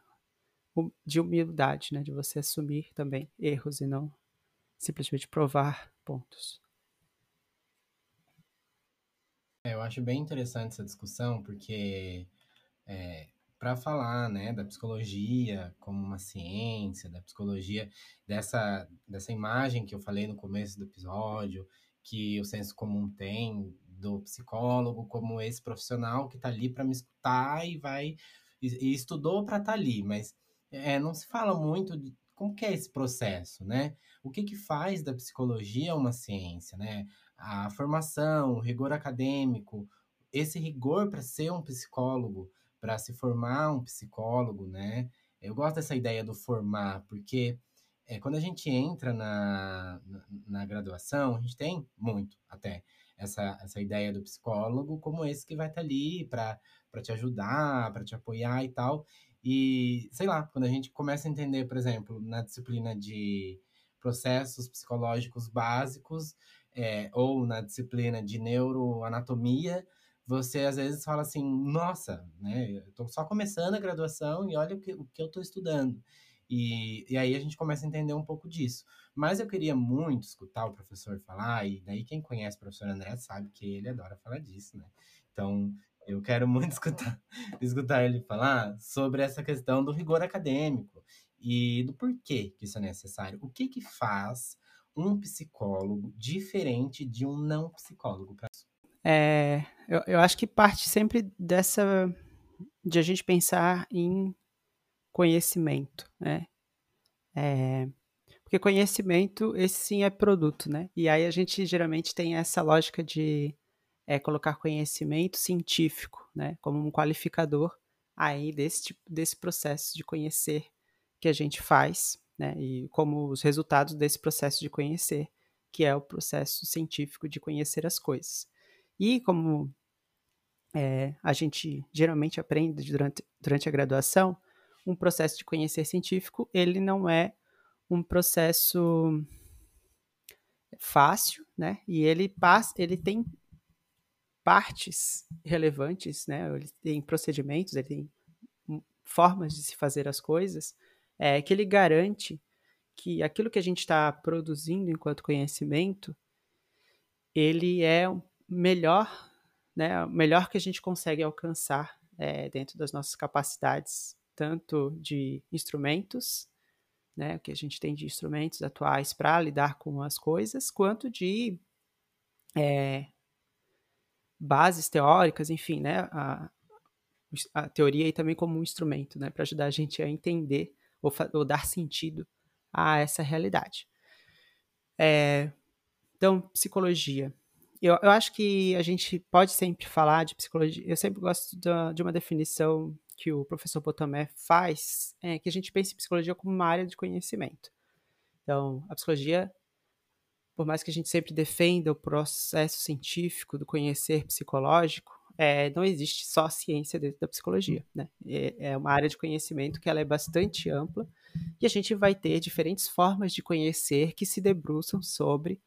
de humildade, né? De você assumir também erros e não simplesmente provar pontos. É, eu acho bem interessante essa discussão, porque é, para falar né, da psicologia como uma ciência, da psicologia, dessa, dessa imagem que eu falei no começo do episódio, que o senso comum tem do psicólogo como esse profissional que está ali para me escutar e vai e, e estudou para estar tá ali, mas é, não se fala muito de como que é esse processo, né? O que que faz da psicologia uma ciência, né? a formação, o rigor acadêmico, esse rigor para ser um psicólogo, para se formar um psicólogo, né? Eu gosto dessa ideia do formar, porque é, quando a gente entra na, na, na, graduação, a gente tem muito até essa, essa ideia do psicólogo como esse que vai estar tá ali para te ajudar, para te apoiar e tal. E, sei lá, quando a gente começa a entender, por exemplo, na disciplina de processos psicológicos básicos, é, ou na disciplina de neuroanatomia, você às vezes fala assim, nossa, né, eu só começando a graduação e olha o que, o que eu estou estudando. E, e aí a gente começa a entender um pouco disso. Mas eu queria muito escutar o professor falar, e daí quem conhece o professor André sabe que ele adora falar disso, né? Então, eu quero [LAUGHS] muito escutar, escutar ele falar sobre essa questão do rigor acadêmico e do porquê que isso é necessário. O que que faz um psicólogo diferente de um não psicólogo? É, eu, eu acho que parte sempre dessa de a gente pensar em conhecimento, né? É, porque conhecimento, esse sim é produto, né? E aí a gente geralmente tem essa lógica de é, colocar conhecimento científico, né? Como um qualificador aí desse tipo, desse processo de conhecer que a gente faz né? E como os resultados desse processo de conhecer, que é o processo científico de conhecer as coisas. E como é, a gente geralmente aprende durante, durante a graduação, um processo de conhecer científico, ele não é um processo fácil, né? E ele passa, ele tem partes relevantes, né? Ele tem procedimentos, ele tem formas de se fazer as coisas é que ele garante que aquilo que a gente está produzindo enquanto conhecimento, ele é melhor, né, o melhor que a gente consegue alcançar é, dentro das nossas capacidades, tanto de instrumentos, né, que a gente tem de instrumentos atuais para lidar com as coisas, quanto de é, bases teóricas, enfim, né, a, a teoria aí também como um instrumento, né, para ajudar a gente a entender ou, ou dar sentido a essa realidade. É, então, psicologia. Eu, eu, acho que a gente pode sempre falar de psicologia. Eu sempre gosto da, de uma definição que o professor Botomé faz, é que a gente pense em psicologia como uma área de conhecimento. Então, a psicologia, por mais que a gente sempre defenda o processo científico do conhecer psicológico, é, não existe só ciência dentro da psicologia, né? É, é uma área de conhecimento que ela é bastante ampla e a gente vai ter diferentes formas de conhecer que se debruçam sobre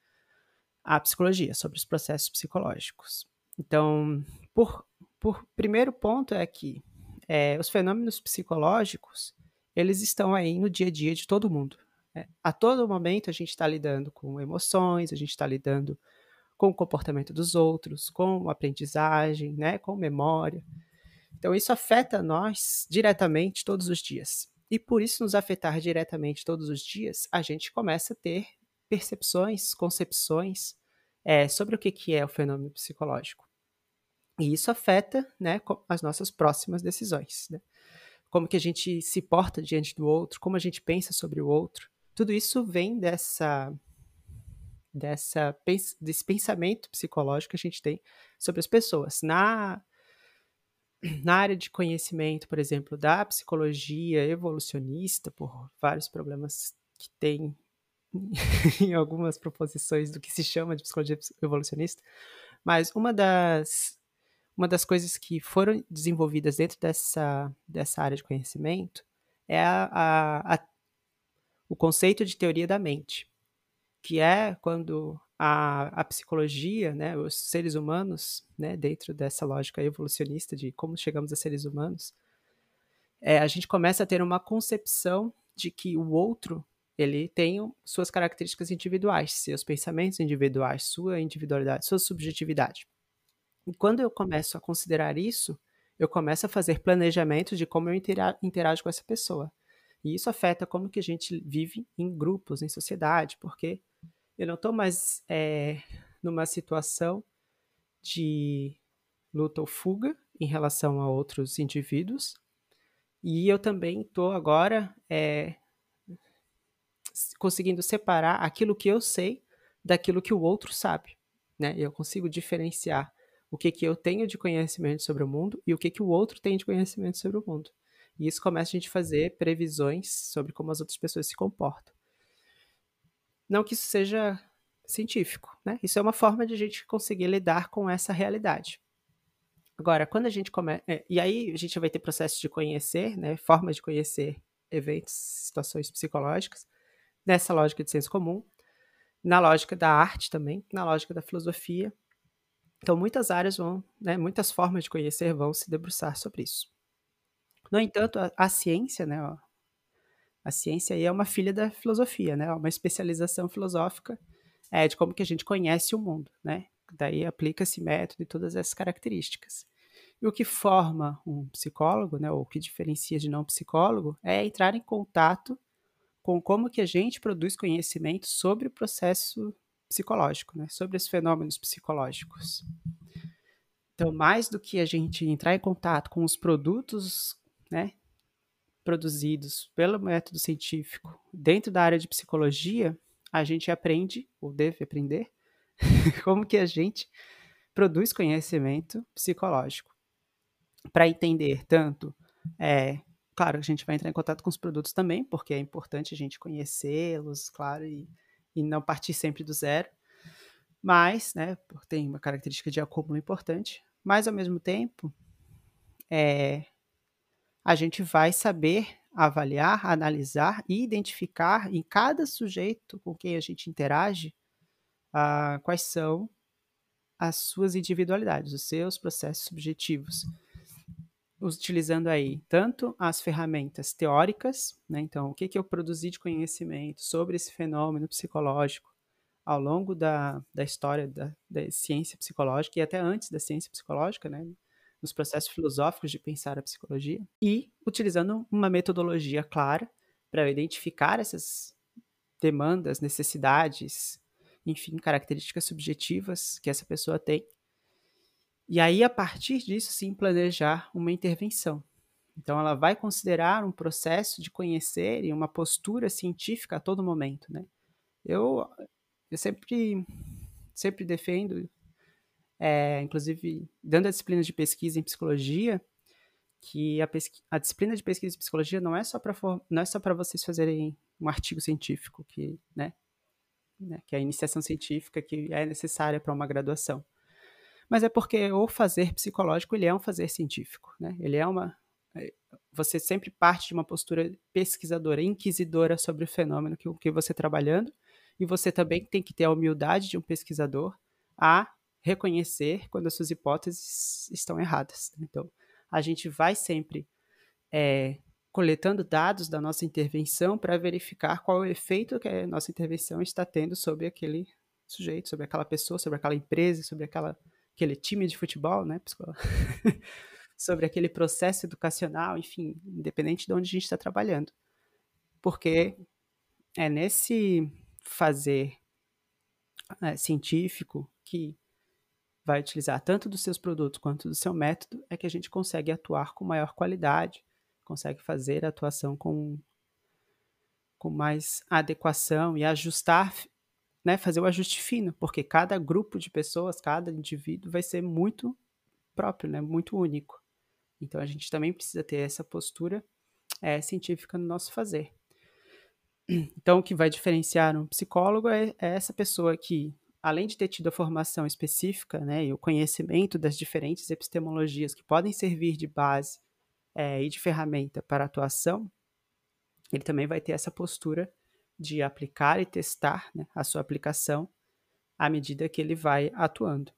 a psicologia, sobre os processos psicológicos. Então, por, por primeiro ponto é que é, os fenômenos psicológicos eles estão aí no dia a dia de todo mundo. É, a todo momento a gente está lidando com emoções, a gente está lidando com o comportamento dos outros, com aprendizagem, né, com memória. Então isso afeta nós diretamente todos os dias. E por isso nos afetar diretamente todos os dias, a gente começa a ter percepções, concepções é, sobre o que, que é o fenômeno psicológico. E isso afeta né, as nossas próximas decisões. Né? Como que a gente se porta diante do outro, como a gente pensa sobre o outro. Tudo isso vem dessa dessa, desse pensamento psicológico que a gente tem sobre as pessoas. Na, na área de conhecimento, por exemplo, da psicologia evolucionista, por vários problemas que tem [LAUGHS] em algumas proposições do que se chama de psicologia evolucionista, mas uma das uma das coisas que foram desenvolvidas dentro dessa, dessa área de conhecimento é a, a, a, o conceito de teoria da mente que é quando a, psicologia, né, os seres humanos, né, dentro dessa lógica evolucionista de como chegamos a seres humanos, é, a gente começa a ter uma concepção de que o outro ele tem suas características individuais, seus pensamentos individuais, sua individualidade, sua subjetividade. E quando eu começo a considerar isso, eu começo a fazer planejamentos de como eu interajo com essa pessoa. E isso afeta como que a gente vive em grupos, em sociedade, porque eu não estou mais é, numa situação de luta ou fuga em relação a outros indivíduos. E eu também estou agora é, conseguindo separar aquilo que eu sei daquilo que o outro sabe. Né? Eu consigo diferenciar o que, que eu tenho de conhecimento sobre o mundo e o que, que o outro tem de conhecimento sobre o mundo. E isso começa a gente fazer previsões sobre como as outras pessoas se comportam. Não que isso seja científico, né? Isso é uma forma de a gente conseguir lidar com essa realidade. Agora, quando a gente começa. É, e aí a gente vai ter processos de conhecer, né? Formas de conhecer eventos, situações psicológicas, nessa lógica de senso comum, na lógica da arte também, na lógica da filosofia. Então, muitas áreas vão, né, muitas formas de conhecer vão se debruçar sobre isso. No entanto, a, a ciência, né, ó, a ciência aí é uma filha da filosofia, né? Uma especialização filosófica é, de como que a gente conhece o mundo, né? Daí aplica-se método e todas essas características. E o que forma um psicólogo, né, ou o que diferencia de não psicólogo, é entrar em contato com como que a gente produz conhecimento sobre o processo psicológico, né, sobre os fenômenos psicológicos. Então, mais do que a gente entrar em contato com os produtos, né, produzidos pelo método científico dentro da área de psicologia, a gente aprende, ou deve aprender, [LAUGHS] como que a gente produz conhecimento psicológico. Para entender tanto, é, claro, a gente vai entrar em contato com os produtos também, porque é importante a gente conhecê-los, claro, e, e não partir sempre do zero. Mas, né, tem uma característica de acúmulo importante, mas ao mesmo tempo, é, a gente vai saber avaliar, analisar e identificar em cada sujeito com quem a gente interage uh, quais são as suas individualidades, os seus processos subjetivos. Utilizando aí tanto as ferramentas teóricas, né, então o que, que eu produzi de conhecimento sobre esse fenômeno psicológico ao longo da, da história da, da ciência psicológica e até antes da ciência psicológica, né, nos processos filosóficos de pensar a psicologia e utilizando uma metodologia clara para identificar essas demandas, necessidades, enfim, características subjetivas que essa pessoa tem. E aí, a partir disso, sim, planejar uma intervenção. Então, ela vai considerar um processo de conhecer e uma postura científica a todo momento, né? Eu, eu sempre, sempre defendo, é, inclusive dando a disciplina de pesquisa em psicologia, que a, pesqu... a disciplina de pesquisa em psicologia não é só para não é só para vocês fazerem um artigo científico, que, né, né, que é a iniciação científica que é necessária para uma graduação. Mas é porque o fazer psicológico ele é um fazer científico, né? Ele é uma é, você sempre parte de uma postura pesquisadora, inquisidora sobre o fenômeno que, que você está trabalhando, e você também tem que ter a humildade de um pesquisador a reconhecer quando as suas hipóteses estão erradas. Né? Então, a gente vai sempre é, coletando dados da nossa intervenção para verificar qual é o efeito que a nossa intervenção está tendo sobre aquele sujeito, sobre aquela pessoa, sobre aquela empresa, sobre aquela, aquele time de futebol, né, [LAUGHS] sobre aquele processo educacional, enfim, independente de onde a gente está trabalhando. Porque é nesse fazer é, científico que vai utilizar tanto dos seus produtos quanto do seu método é que a gente consegue atuar com maior qualidade, consegue fazer a atuação com, com mais adequação e ajustar, né, fazer o ajuste fino, porque cada grupo de pessoas, cada indivíduo vai ser muito próprio, né, muito único. Então a gente também precisa ter essa postura é, científica no nosso fazer. Então o que vai diferenciar um psicólogo é, é essa pessoa que, além de ter tido a formação específica né, e o conhecimento das diferentes epistemologias que podem servir de base é, e de ferramenta para a atuação, ele também vai ter essa postura de aplicar e testar né, a sua aplicação à medida que ele vai atuando,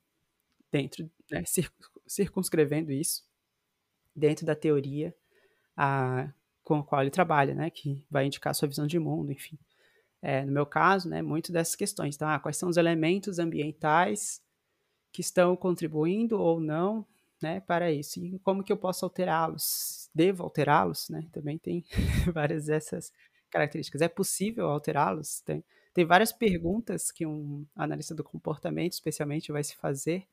dentro, né, circunscrevendo isso dentro da teoria a, com a qual ele trabalha, né, que vai indicar a sua visão de mundo, enfim. É, no meu caso, né, muito dessas questões, tá? Quais são os elementos ambientais que estão contribuindo ou não, né, para isso e como que eu posso alterá-los? Devo alterá-los, né? Também tem [LAUGHS] várias dessas características. É possível alterá-los? Tem, tem várias perguntas que um analista do comportamento, especialmente, vai se fazer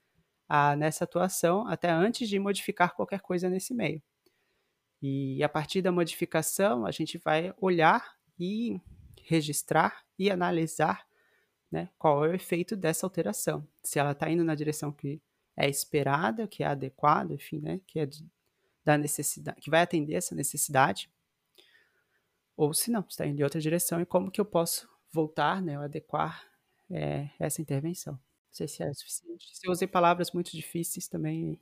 a, nessa atuação até antes de modificar qualquer coisa nesse meio. E a partir da modificação, a gente vai olhar e registrar e analisar né, qual é o efeito dessa alteração. Se ela está indo na direção que é esperada, que é adequada, enfim, né, que é da necessidade, que vai atender essa necessidade, ou se não, está indo em outra direção e como que eu posso voltar, né, ou adequar é, essa intervenção sei se é suficiente. Se eu usei palavras muito difíceis também,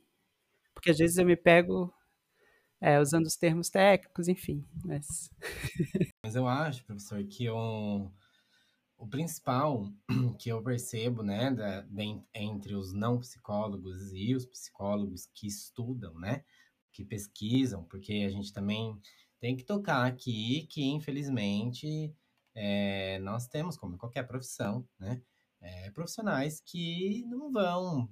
porque às vezes eu me pego é, usando os termos técnicos, enfim. Mas, [LAUGHS] mas eu acho, professor, que o, o principal [CLEARS THROAT] que eu percebo, né, da, de, entre os não psicólogos e os psicólogos que estudam, né, que pesquisam, porque a gente também tem que tocar aqui que, infelizmente, é, nós temos, como qualquer profissão, né, é, profissionais que não vão,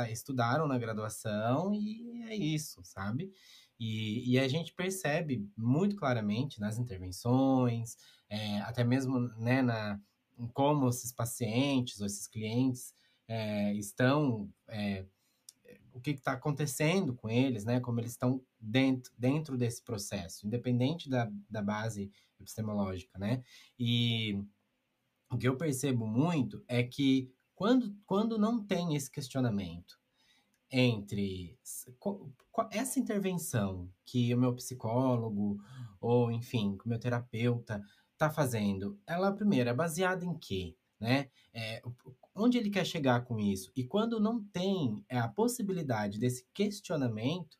é, estudaram na graduação e é isso, sabe? E, e a gente percebe muito claramente nas intervenções, até mesmo né, na, como esses pacientes ou esses clientes estão, o que está acontecendo com eles, né? Como eles estão dentro, dentro desse processo, independente da, da base epistemológica, né? E o que eu percebo muito é que quando, quando não tem esse questionamento entre essa intervenção que o meu psicólogo ou enfim, que o meu terapeuta está fazendo, ela primeiro é baseada em quê, né? É, onde ele quer chegar com isso? E quando não tem é, a possibilidade desse questionamento,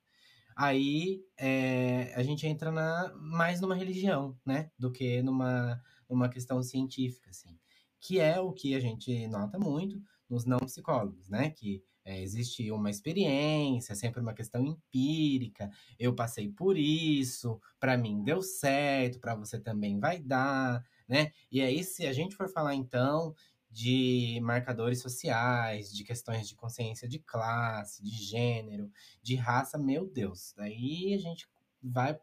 aí é, a gente entra na, mais numa religião, né? Do que numa, numa questão científica, assim que é o que a gente nota muito nos não psicólogos, né? Que é, existe uma experiência, sempre uma questão empírica. Eu passei por isso, para mim deu certo, para você também vai dar, né? E aí, se a gente for falar então de marcadores sociais, de questões de consciência de classe, de gênero, de raça, meu Deus, daí a gente vai.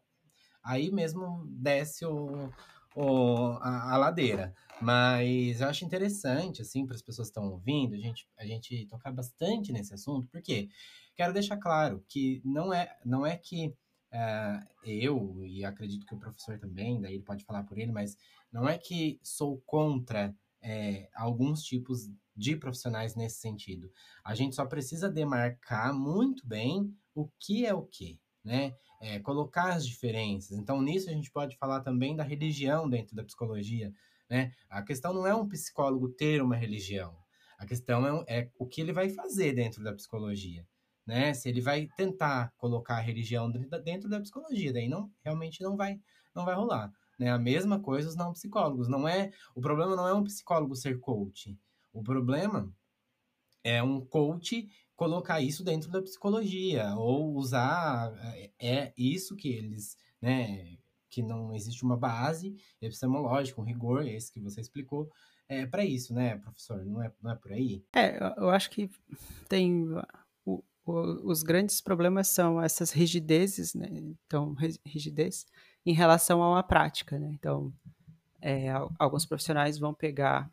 Aí mesmo desce o, o, a, a ladeira. Mas eu acho interessante, assim, para as pessoas que estão ouvindo, a gente, a gente tocar bastante nesse assunto, porque quero deixar claro que não é, não é que uh, eu, e acredito que o professor também, daí ele pode falar por ele, mas não é que sou contra é, alguns tipos de profissionais nesse sentido. A gente só precisa demarcar muito bem o que é o que, né? É, colocar as diferenças. Então, nisso a gente pode falar também da religião dentro da psicologia, né? A questão não é um psicólogo ter uma religião. A questão é, é o que ele vai fazer dentro da psicologia né? Se ele vai tentar colocar a religião dentro da psicologia, daí não realmente não vai não vai rolar, né? A mesma coisa os não psicólogos, não é, o problema não é um psicólogo ser coach. O problema é um coach colocar isso dentro da psicologia ou usar é, é isso que eles, né, que não existe uma base epistemológica, um rigor, esse que você explicou, é para isso, né, professor? Não é, não é por aí? É, eu acho que tem os grandes problemas são essas rigidezes, né? Então, rigidez em relação a uma prática, né? Então, é, alguns profissionais vão pegar,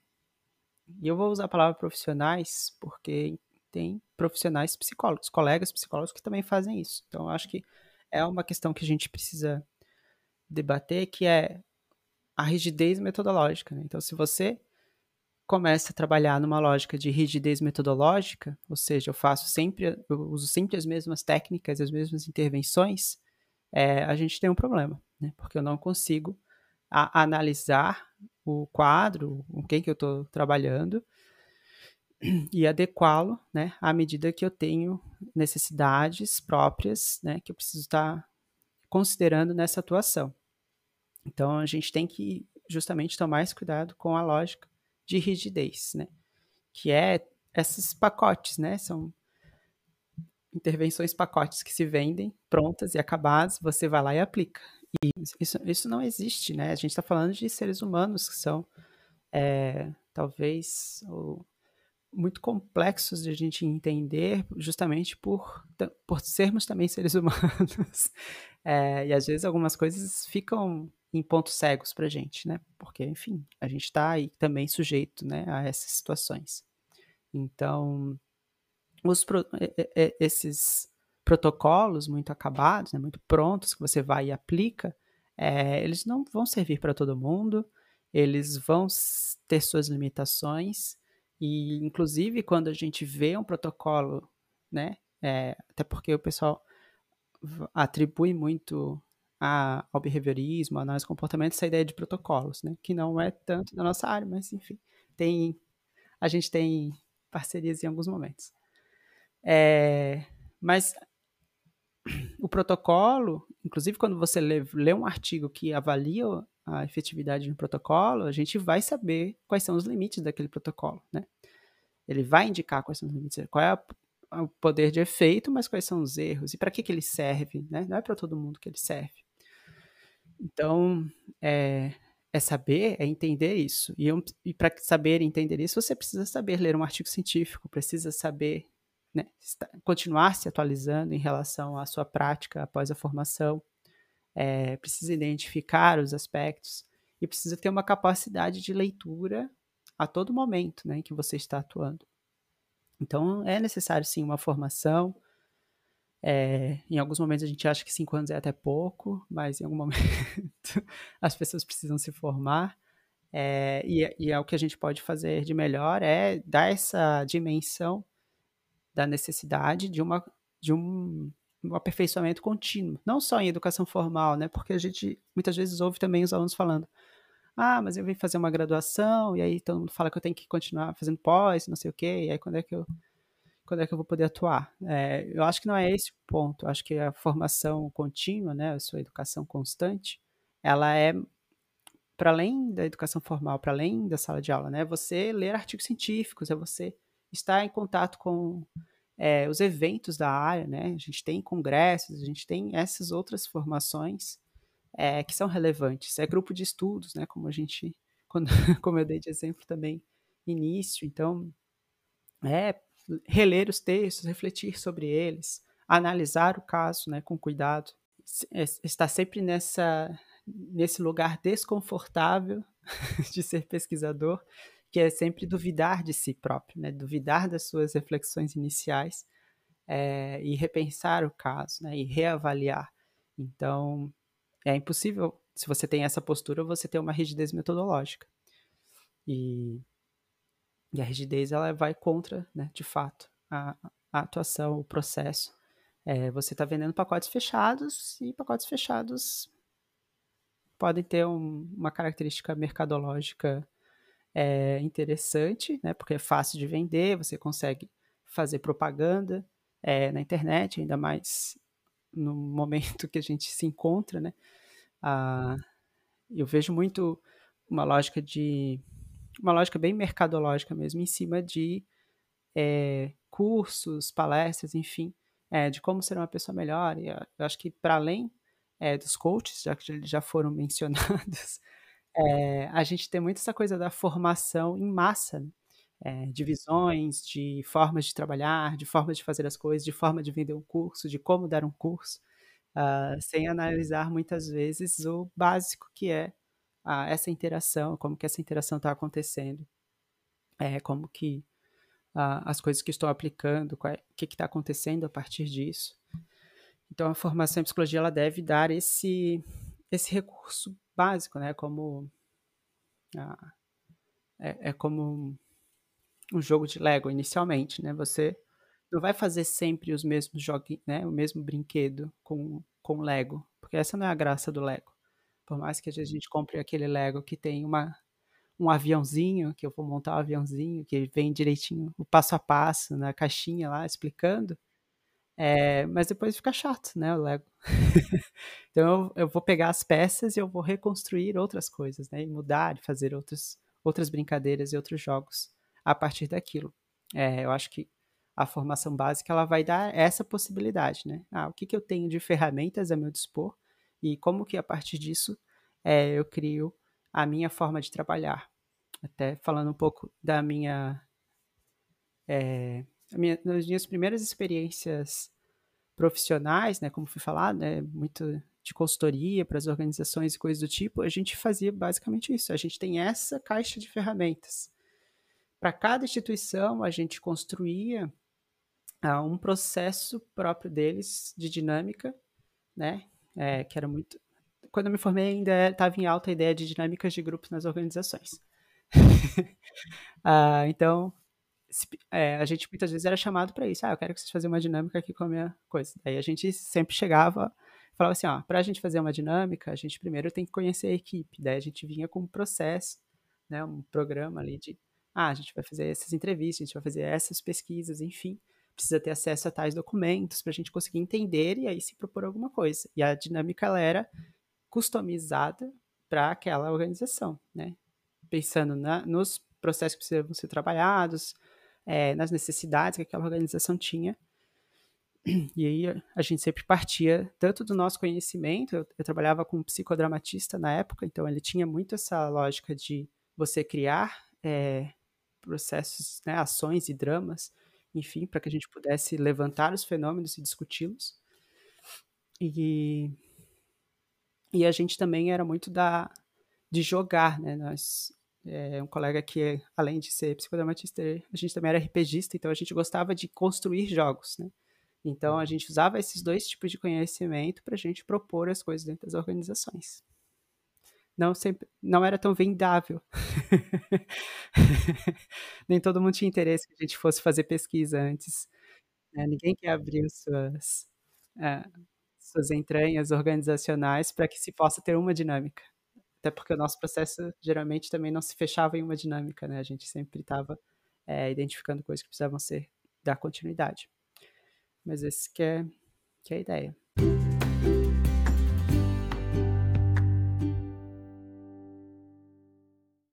e eu vou usar a palavra profissionais porque tem profissionais psicólogos, colegas psicólogos que também fazem isso. Então, acho que é uma questão que a gente precisa debater, que é a rigidez metodológica. Né? Então, se você começa a trabalhar numa lógica de rigidez metodológica, ou seja, eu faço sempre, eu uso sempre as mesmas técnicas, as mesmas intervenções, é, a gente tem um problema, né? Porque eu não consigo a, analisar o quadro, com quem que eu estou trabalhando e adequá-lo, né, à medida que eu tenho necessidades próprias, né, que eu preciso estar tá considerando nessa atuação. Então a gente tem que justamente tomar esse cuidado com a lógica de rigidez, né? Que é esses pacotes, né? São intervenções pacotes que se vendem prontas e acabadas, você vai lá e aplica. E isso, isso não existe, né? A gente está falando de seres humanos que são é, talvez muito complexos de a gente entender, justamente por, por sermos também seres humanos. [LAUGHS] É, e às vezes algumas coisas ficam em pontos cegos para a gente, né? Porque, enfim, a gente está aí também sujeito né, a essas situações. Então, os, esses protocolos muito acabados, né, muito prontos, que você vai e aplica, é, eles não vão servir para todo mundo, eles vão ter suas limitações, e inclusive quando a gente vê um protocolo, né, é, até porque o pessoal atribui muito a, ao behaviorismo, a análise de comportamento, essa ideia de protocolos, né? Que não é tanto da nossa área, mas enfim, tem, a gente tem parcerias em alguns momentos. É, mas o protocolo, inclusive quando você lê, lê um artigo que avalia a efetividade de um protocolo, a gente vai saber quais são os limites daquele protocolo, né? Ele vai indicar quais são os limites, qual é a, o poder de efeito, mas quais são os erros e para que, que ele serve, né? Não é para todo mundo que ele serve. Então, é, é saber, é entender isso. E, e para saber entender isso, você precisa saber ler um artigo científico, precisa saber né, continuar se atualizando em relação à sua prática após a formação, é, precisa identificar os aspectos e precisa ter uma capacidade de leitura a todo momento né, em que você está atuando. Então, é necessário sim uma formação, é, em alguns momentos a gente acha que cinco anos é até pouco, mas em algum [LAUGHS] momento as pessoas precisam se formar. É, e, e é o que a gente pode fazer de melhor é dar essa dimensão da necessidade de, uma, de um, um aperfeiçoamento contínuo, não só em educação formal, né? Porque a gente muitas vezes ouve também os alunos falando: ah, mas eu vim fazer uma graduação, e aí todo mundo fala que eu tenho que continuar fazendo pós, não sei o quê, e aí quando é que eu quando é que eu vou poder atuar? É, eu acho que não é esse o ponto. Eu acho que a formação contínua, né, a sua educação constante, ela é para além da educação formal, para além da sala de aula, né? Você ler artigos científicos, é você estar em contato com é, os eventos da área, né? A gente tem congressos, a gente tem essas outras formações é, que são relevantes. É grupo de estudos, né? Como a gente, [LAUGHS] quando, como eu dei de exemplo também início. Então, é reler os textos, refletir sobre eles, analisar o caso né, com cuidado, é, estar sempre nessa, nesse lugar desconfortável [LAUGHS] de ser pesquisador, que é sempre duvidar de si próprio, né, duvidar das suas reflexões iniciais é, e repensar o caso, né, e reavaliar. Então, é impossível, se você tem essa postura, você ter uma rigidez metodológica. E, e a rigidez ela vai contra, né, de fato, a, a atuação, o processo. É, você está vendendo pacotes fechados e pacotes fechados podem ter um, uma característica mercadológica é, interessante, né, porque é fácil de vender, você consegue fazer propaganda é, na internet, ainda mais no momento que a gente se encontra, né? Ah, eu vejo muito uma lógica de uma lógica bem mercadológica mesmo em cima de é, cursos, palestras, enfim, é, de como ser uma pessoa melhor. E eu acho que para além é, dos coaches, já que eles já foram [LAUGHS] mencionados, é, a gente tem muito essa coisa da formação em massa, né? é, de visões, de formas de trabalhar, de formas de fazer as coisas, de forma de vender um curso, de como dar um curso, uh, sem analisar muitas vezes o básico que é uh, essa interação, como que essa interação está acontecendo, é, como que uh, as coisas que estou aplicando, o que está acontecendo a partir disso. Então, a formação em psicologia ela deve dar esse esse recurso básico, né? Como é, é como um jogo de Lego inicialmente, né? Você não vai fazer sempre os mesmos jogos, né? O mesmo brinquedo com, com Lego, porque essa não é a graça do Lego. Por mais que a gente compre aquele Lego que tem uma um aviãozinho, que eu vou montar um aviãozinho, que vem direitinho o passo a passo na caixinha lá explicando, é, mas depois fica chato, né, o Lego. [LAUGHS] então eu, eu, vou pegar as peças e eu vou reconstruir outras coisas, né, e mudar, fazer outros, outras brincadeiras e outros jogos a partir daquilo. É, eu acho que a formação básica ela vai dar essa possibilidade, né? Ah, o que, que eu tenho de ferramentas a meu dispor e como que a partir disso é, eu crio a minha forma de trabalhar. Até falando um pouco da minha, é, minha das minhas primeiras experiências profissionais, né? Como fui falado, né? Muito de consultoria para as organizações e coisas do tipo, a gente fazia basicamente isso. A gente tem essa caixa de ferramentas para cada instituição, a gente construía ah, um processo próprio deles de dinâmica, né? É, que era muito. Quando eu me formei, ainda estava em alta a ideia de dinâmicas de grupos nas organizações. [LAUGHS] ah, então, é, a gente muitas vezes era chamado para isso. Ah, eu quero que vocês façam uma dinâmica aqui com a minha coisa. Aí a gente sempre chegava falava assim, ó, para a gente fazer uma dinâmica, a gente primeiro tem que conhecer a equipe. Daí a gente vinha com um processo, né, um programa ali de ah, a gente vai fazer essas entrevistas, a gente vai fazer essas pesquisas, enfim, precisa ter acesso a tais documentos para a gente conseguir entender e aí se propor alguma coisa. E a dinâmica ela era customizada para aquela organização, né? Pensando na, nos processos que precisavam ser trabalhados, é, nas necessidades que aquela organização tinha. E aí a gente sempre partia tanto do nosso conhecimento, eu, eu trabalhava com um psicodramatista na época, então ele tinha muito essa lógica de você criar é, processos, né, ações e dramas, enfim, para que a gente pudesse levantar os fenômenos e discuti-los. E, e a gente também era muito da de jogar, né? Nós, é, um colega que, além de ser psicodramatista, a gente também era RPGista, então a gente gostava de construir jogos, né? Então a gente usava esses dois tipos de conhecimento para a gente propor as coisas dentro das organizações não sempre não era tão vendável. [LAUGHS] Nem todo mundo tinha interesse que a gente fosse fazer pesquisa antes. Né? Ninguém quer abrir suas, uh, suas entranhas organizacionais para que se possa ter uma dinâmica. Até porque o nosso processo geralmente também não se fechava em uma dinâmica, né? A gente sempre estava é, identificando coisas que precisavam ser dar continuidade. Mas esse que é, que é a ideia.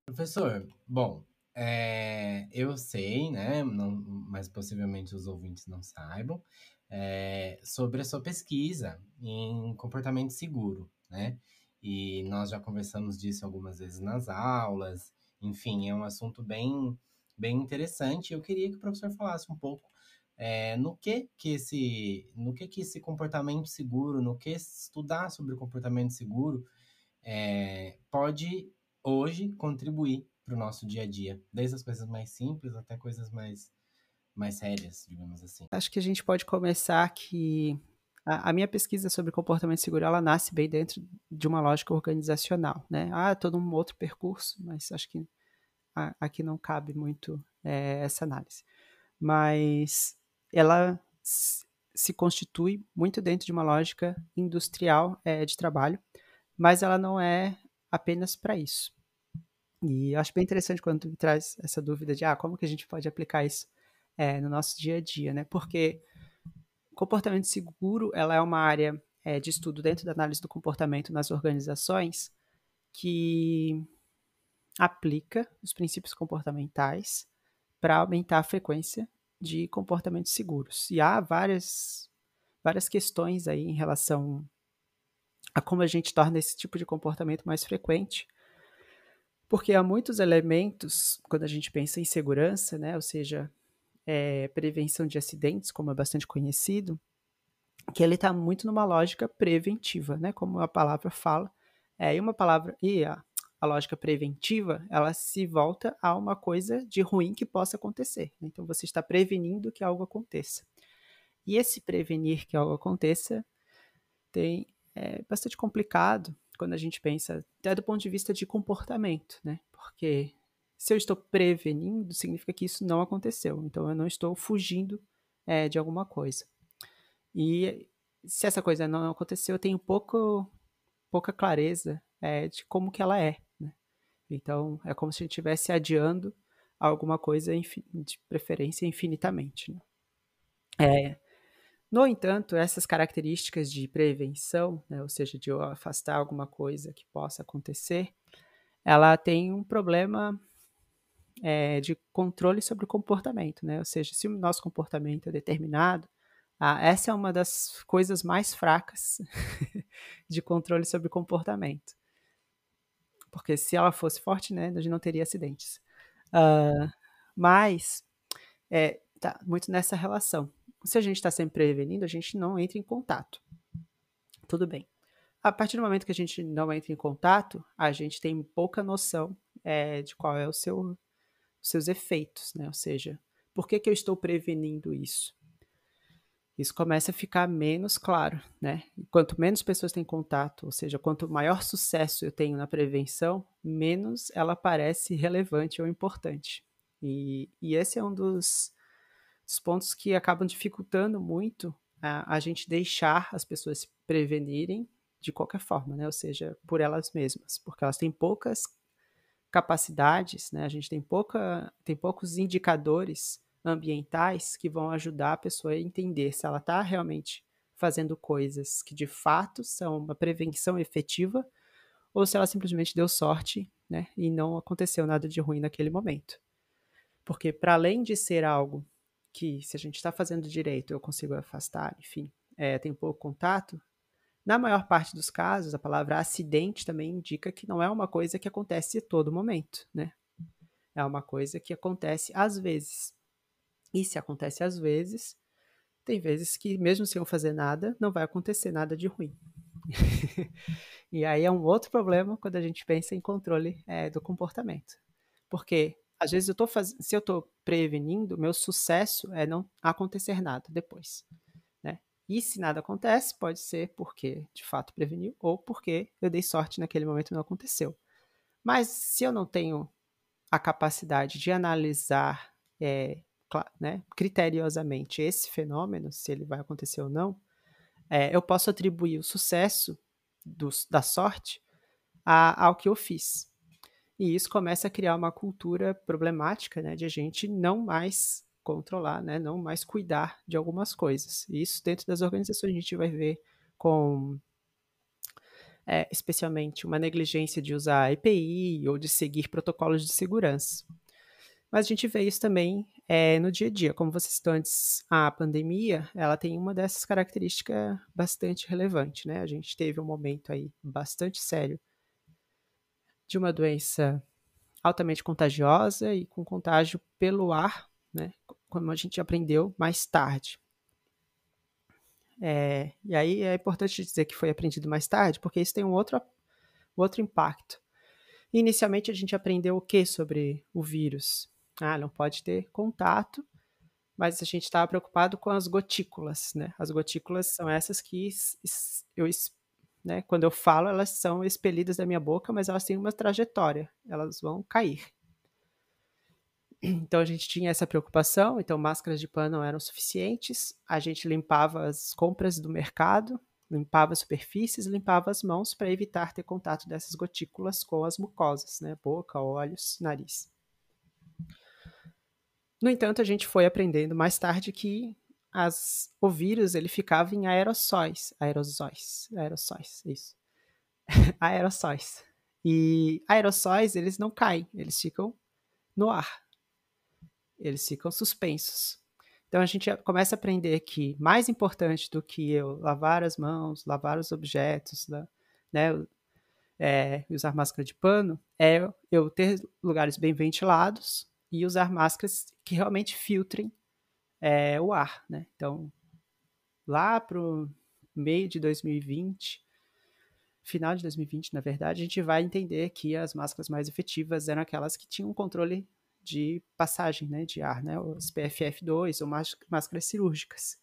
Professor, bom, é, eu sei, né, não, mas possivelmente os ouvintes não saibam, é, sobre a sua pesquisa em comportamento seguro, né? E nós já conversamos disso algumas vezes nas aulas, enfim, é um assunto bem, bem interessante. Eu queria que o professor falasse um pouco é, no que que esse, no que que esse comportamento seguro, no que estudar sobre comportamento seguro é, pode hoje contribuir para o nosso dia a dia, desde as coisas mais simples até coisas mais mais sérias, digamos assim. Acho que a gente pode começar que a, a, minha pesquisa sobre comportamento seguro, ela nasce bem dentro de uma lógica organizacional, né? Ah, todo um outro percurso, mas acho que a, aqui não cabe muito é, essa análise. Mas ela se constitui muito dentro de uma lógica industrial é, de trabalho, mas ela não é apenas para isso. E eu acho bem interessante quando tu me traz essa dúvida de ah, como que a gente pode aplicar isso é, no nosso dia a dia, né? Porque comportamento seguro ela é uma área é, de estudo dentro da análise do comportamento nas organizações que aplica os princípios comportamentais para aumentar a frequência de comportamentos seguros. E há várias, várias questões aí em relação a como a gente torna esse tipo de comportamento mais frequente. Porque há muitos elementos, quando a gente pensa em segurança, né, ou seja, é, prevenção de acidentes, como é bastante conhecido, que ele está muito numa lógica preventiva, né, como a palavra fala. É, e uma palavra, e a, a lógica preventiva, ela se volta a uma coisa de ruim que possa acontecer. Né? Então, você está prevenindo que algo aconteça. E esse prevenir que algo aconteça tem é bastante complicado quando a gente pensa até do ponto de vista de comportamento, né? Porque se eu estou prevenindo, significa que isso não aconteceu. Então, eu não estou fugindo é, de alguma coisa. E se essa coisa não aconteceu, eu tenho pouco, pouca clareza é, de como que ela é. Então, é como se a gente estivesse adiando alguma coisa de preferência infinitamente. Né? É, no entanto, essas características de prevenção, né, ou seja, de afastar alguma coisa que possa acontecer, ela tem um problema é, de controle sobre o comportamento, né? Ou seja, se o nosso comportamento é determinado, ah, essa é uma das coisas mais fracas [LAUGHS] de controle sobre o comportamento porque se ela fosse forte, né, a gente não teria acidentes. Uh, mas é, tá muito nessa relação. Se a gente está sempre prevenindo, a gente não entra em contato. Tudo bem. A partir do momento que a gente não entra em contato, a gente tem pouca noção é, de qual é o seu, seus efeitos, né? Ou seja, por que, que eu estou prevenindo isso? isso começa a ficar menos claro, né? quanto menos pessoas têm contato, ou seja, quanto maior sucesso eu tenho na prevenção, menos ela parece relevante ou importante. E, e esse é um dos, dos, pontos que acabam dificultando muito a, a gente deixar as pessoas se prevenirem de qualquer forma, né? Ou seja, por elas mesmas, porque elas têm poucas capacidades, né? A gente tem pouca, tem poucos indicadores ambientais que vão ajudar a pessoa a entender se ela está realmente fazendo coisas que de fato são uma prevenção efetiva ou se ela simplesmente deu sorte né, e não aconteceu nada de ruim naquele momento. Porque, para além de ser algo que, se a gente está fazendo direito, eu consigo afastar, enfim, é, tem pouco contato, na maior parte dos casos, a palavra acidente também indica que não é uma coisa que acontece a todo momento, né? É uma coisa que acontece às vezes. E se acontece às vezes, tem vezes que, mesmo sem eu fazer nada, não vai acontecer nada de ruim. [LAUGHS] e aí é um outro problema quando a gente pensa em controle é, do comportamento. Porque, às vezes, eu tô faz... se eu estou prevenindo, meu sucesso é não acontecer nada depois. E se nada acontece, pode ser porque de fato preveniu ou porque eu dei sorte naquele momento e não aconteceu. Mas se eu não tenho a capacidade de analisar é, né, criteriosamente esse fenômeno, se ele vai acontecer ou não, é, eu posso atribuir o sucesso do, da sorte a, ao que eu fiz. E isso começa a criar uma cultura problemática né, de a gente não mais controlar, né, não mais cuidar de algumas coisas. Isso dentro das organizações a gente vai ver com é, especialmente uma negligência de usar EPI ou de seguir protocolos de segurança. Mas a gente vê isso também é, no dia a dia. Como vocês citou antes, a pandemia, ela tem uma dessas características bastante relevante, né? A gente teve um momento aí bastante sério de uma doença altamente contagiosa e com contágio pelo ar, né? Como a gente aprendeu mais tarde. É, e aí é importante dizer que foi aprendido mais tarde, porque isso tem um outro, outro impacto. Inicialmente a gente aprendeu o que sobre o vírus? Ah, não pode ter contato mas a gente estava preocupado com as gotículas, né? As gotículas são essas que eu, né, quando eu falo, elas são expelidas da minha boca, mas elas têm uma trajetória, elas vão cair. Então a gente tinha essa preocupação, então máscaras de pano não eram suficientes, a gente limpava as compras do mercado, limpava as superfícies, limpava as mãos para evitar ter contato dessas gotículas com as mucosas, né, boca, olhos, nariz. No entanto, a gente foi aprendendo mais tarde que as, o vírus ele ficava em aerossóis, aerosóis, aerossóis, isso, [LAUGHS] aerossóis. E aerossóis eles não caem, eles ficam no ar, eles ficam suspensos. Então a gente começa a aprender que mais importante do que eu lavar as mãos, lavar os objetos, né, é, usar máscara de pano, é eu ter lugares bem ventilados e usar máscaras que realmente filtrem é, o ar, né? Então, lá para o meio de 2020, final de 2020, na verdade, a gente vai entender que as máscaras mais efetivas eram aquelas que tinham controle de passagem né, de ar, né, os PFF2 ou máscaras cirúrgicas,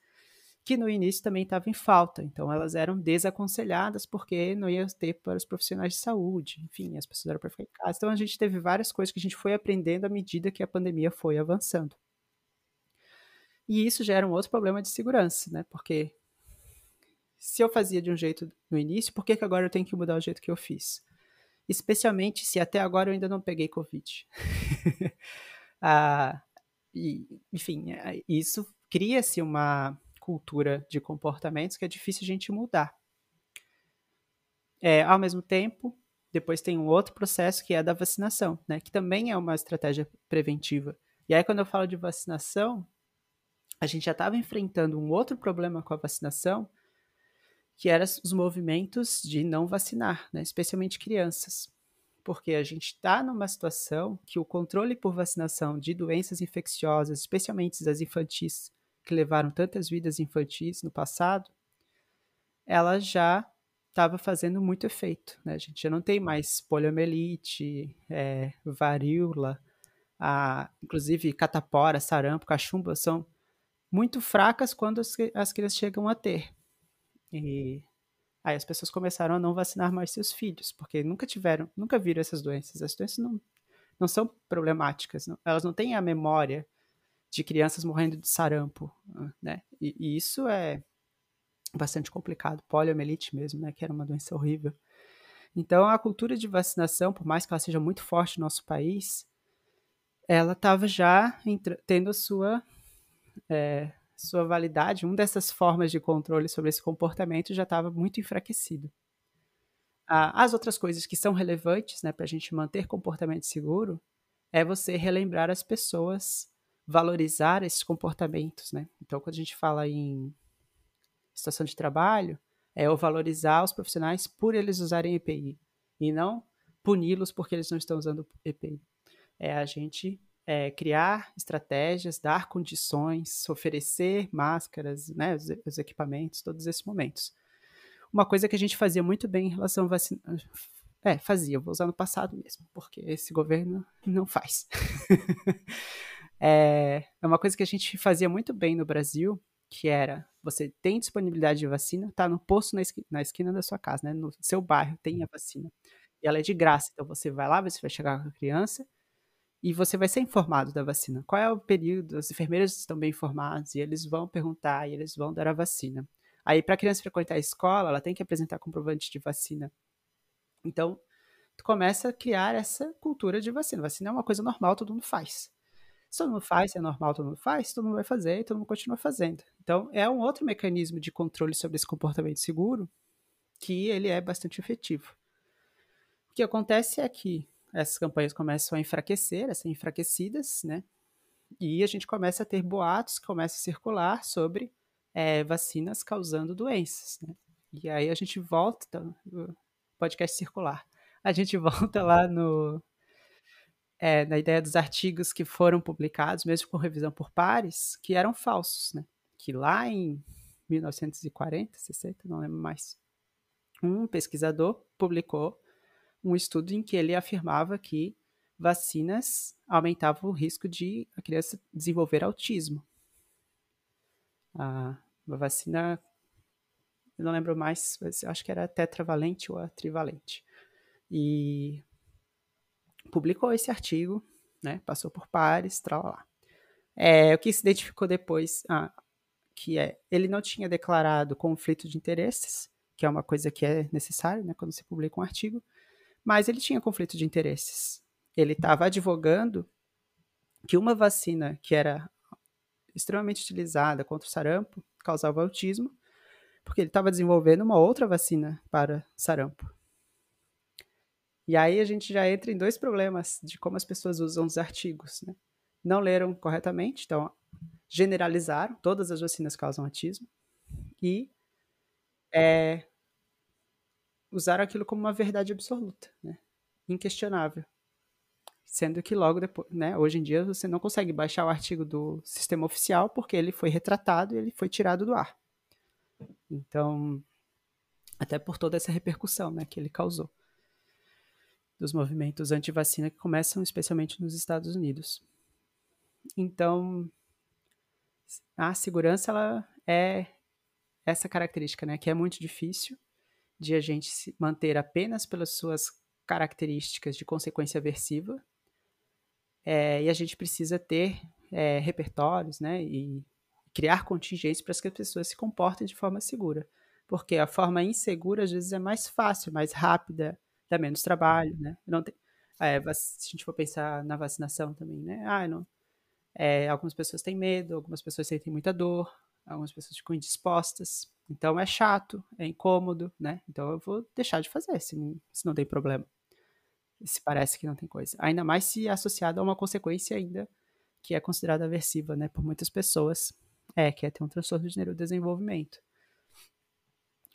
que no início também estavam em falta, então elas eram desaconselhadas porque não ia ter para os profissionais de saúde, enfim, as pessoas eram para ficar em casa. Então a gente teve várias coisas que a gente foi aprendendo à medida que a pandemia foi avançando. E isso gera um outro problema de segurança, né? Porque se eu fazia de um jeito no início, por que, que agora eu tenho que mudar o jeito que eu fiz? Especialmente se até agora eu ainda não peguei Covid. [LAUGHS] ah, e, enfim, é, isso cria-se uma cultura de comportamentos que é difícil a gente mudar. É, ao mesmo tempo, depois tem um outro processo que é da vacinação, né, que também é uma estratégia preventiva. E aí, quando eu falo de vacinação, a gente já estava enfrentando um outro problema com a vacinação, que eram os movimentos de não vacinar, né, especialmente crianças. Porque a gente está numa situação que o controle por vacinação de doenças infecciosas, especialmente as infantis, que levaram tantas vidas infantis no passado, ela já estava fazendo muito efeito. Né? A gente já não tem mais poliomielite, é, varíola, a, inclusive catapora, sarampo, cachumba, são muito fracas quando as, as crianças chegam a ter. E aí as pessoas começaram a não vacinar mais seus filhos, porque nunca tiveram, nunca viram essas doenças. As doenças não, não são problemáticas, não, elas não têm a memória de crianças morrendo de sarampo, né? E, e isso é bastante complicado. Poliomielite mesmo, né? Que era uma doença horrível. Então, a cultura de vacinação, por mais que ela seja muito forte no nosso país, ela estava já tendo a sua é, sua validade, uma dessas formas de controle sobre esse comportamento já estava muito enfraquecido. As outras coisas que são relevantes né, para a gente manter comportamento seguro é você relembrar as pessoas, valorizar esses comportamentos. Né? Então, quando a gente fala em situação de trabalho, é o valorizar os profissionais por eles usarem EPI e não puni-los porque eles não estão usando EPI. É a gente é, criar estratégias, dar condições, oferecer máscaras, né, os, os, equipamentos, todos esses momentos. Uma coisa que a gente fazia muito bem em relação a vacina. É, fazia, vou usar no passado mesmo, porque esse governo não faz. [LAUGHS] é, é uma coisa que a gente fazia muito bem no Brasil, que era você tem disponibilidade de vacina, tá no posto na esquina, na esquina da sua casa, né? No seu bairro tem a vacina. E ela é de graça, então você vai lá, você vai chegar com a criança, e você vai ser informado da vacina. Qual é o período? As enfermeiras estão bem informadas e eles vão perguntar e eles vão dar a vacina. Aí, para a criança frequentar a escola, ela tem que apresentar comprovante de vacina. Então, tu começa a criar essa cultura de vacina. Vacina é uma coisa normal, todo mundo faz. Se todo mundo faz, é normal, todo mundo faz, todo mundo vai fazer e todo mundo continua fazendo. Então, é um outro mecanismo de controle sobre esse comportamento seguro que ele é bastante efetivo. O que acontece é que essas campanhas começam a enfraquecer, a ser enfraquecidas, né? E a gente começa a ter boatos que começam a circular sobre é, vacinas causando doenças, né? E aí a gente volta, podcast circular, a gente [LAUGHS] volta lá no é, na ideia dos artigos que foram publicados, mesmo com revisão por pares, que eram falsos, né? Que lá em 1940, 60, não lembro mais, um pesquisador publicou um estudo em que ele afirmava que vacinas aumentavam o risco de a criança desenvolver autismo. a, vacina, eu não lembro mais, mas acho que era tetravalente ou a trivalente. E publicou esse artigo, né? Passou por pares, tal lá. É, o que se identificou depois, ah, que é, ele não tinha declarado conflito de interesses, que é uma coisa que é necessária, né, quando se publica um artigo, mas ele tinha conflito de interesses. Ele estava advogando que uma vacina que era extremamente utilizada contra o sarampo causava autismo, porque ele estava desenvolvendo uma outra vacina para sarampo. E aí a gente já entra em dois problemas de como as pessoas usam os artigos. Né? Não leram corretamente, então generalizaram, todas as vacinas causam autismo, e é, usaram aquilo como uma verdade absoluta, né? inquestionável. Sendo que logo depois, né, hoje em dia você não consegue baixar o artigo do sistema oficial porque ele foi retratado e ele foi tirado do ar. Então, até por toda essa repercussão né, que ele causou dos movimentos anti-vacina que começam especialmente nos Estados Unidos. Então, a segurança ela é essa característica, né, que é muito difícil de a gente se manter apenas pelas suas características de consequência aversiva, é, e a gente precisa ter é, repertórios, né, e criar contingências para que as pessoas se comportem de forma segura, porque a forma insegura às vezes é mais fácil, mais rápida, dá menos trabalho, né? Não tem, é, se a gente for pensar na vacinação também, né? Ah, não, algumas pessoas têm medo, algumas pessoas sentem muita dor, algumas pessoas ficam indispostas. Então é chato, é incômodo, né? Então eu vou deixar de fazer se, se não tem problema. Se parece que não tem coisa. Ainda mais se associado a uma consequência ainda que é considerada aversiva, né? Por muitas pessoas. É, que é ter um transtorno de neurodesenvolvimento.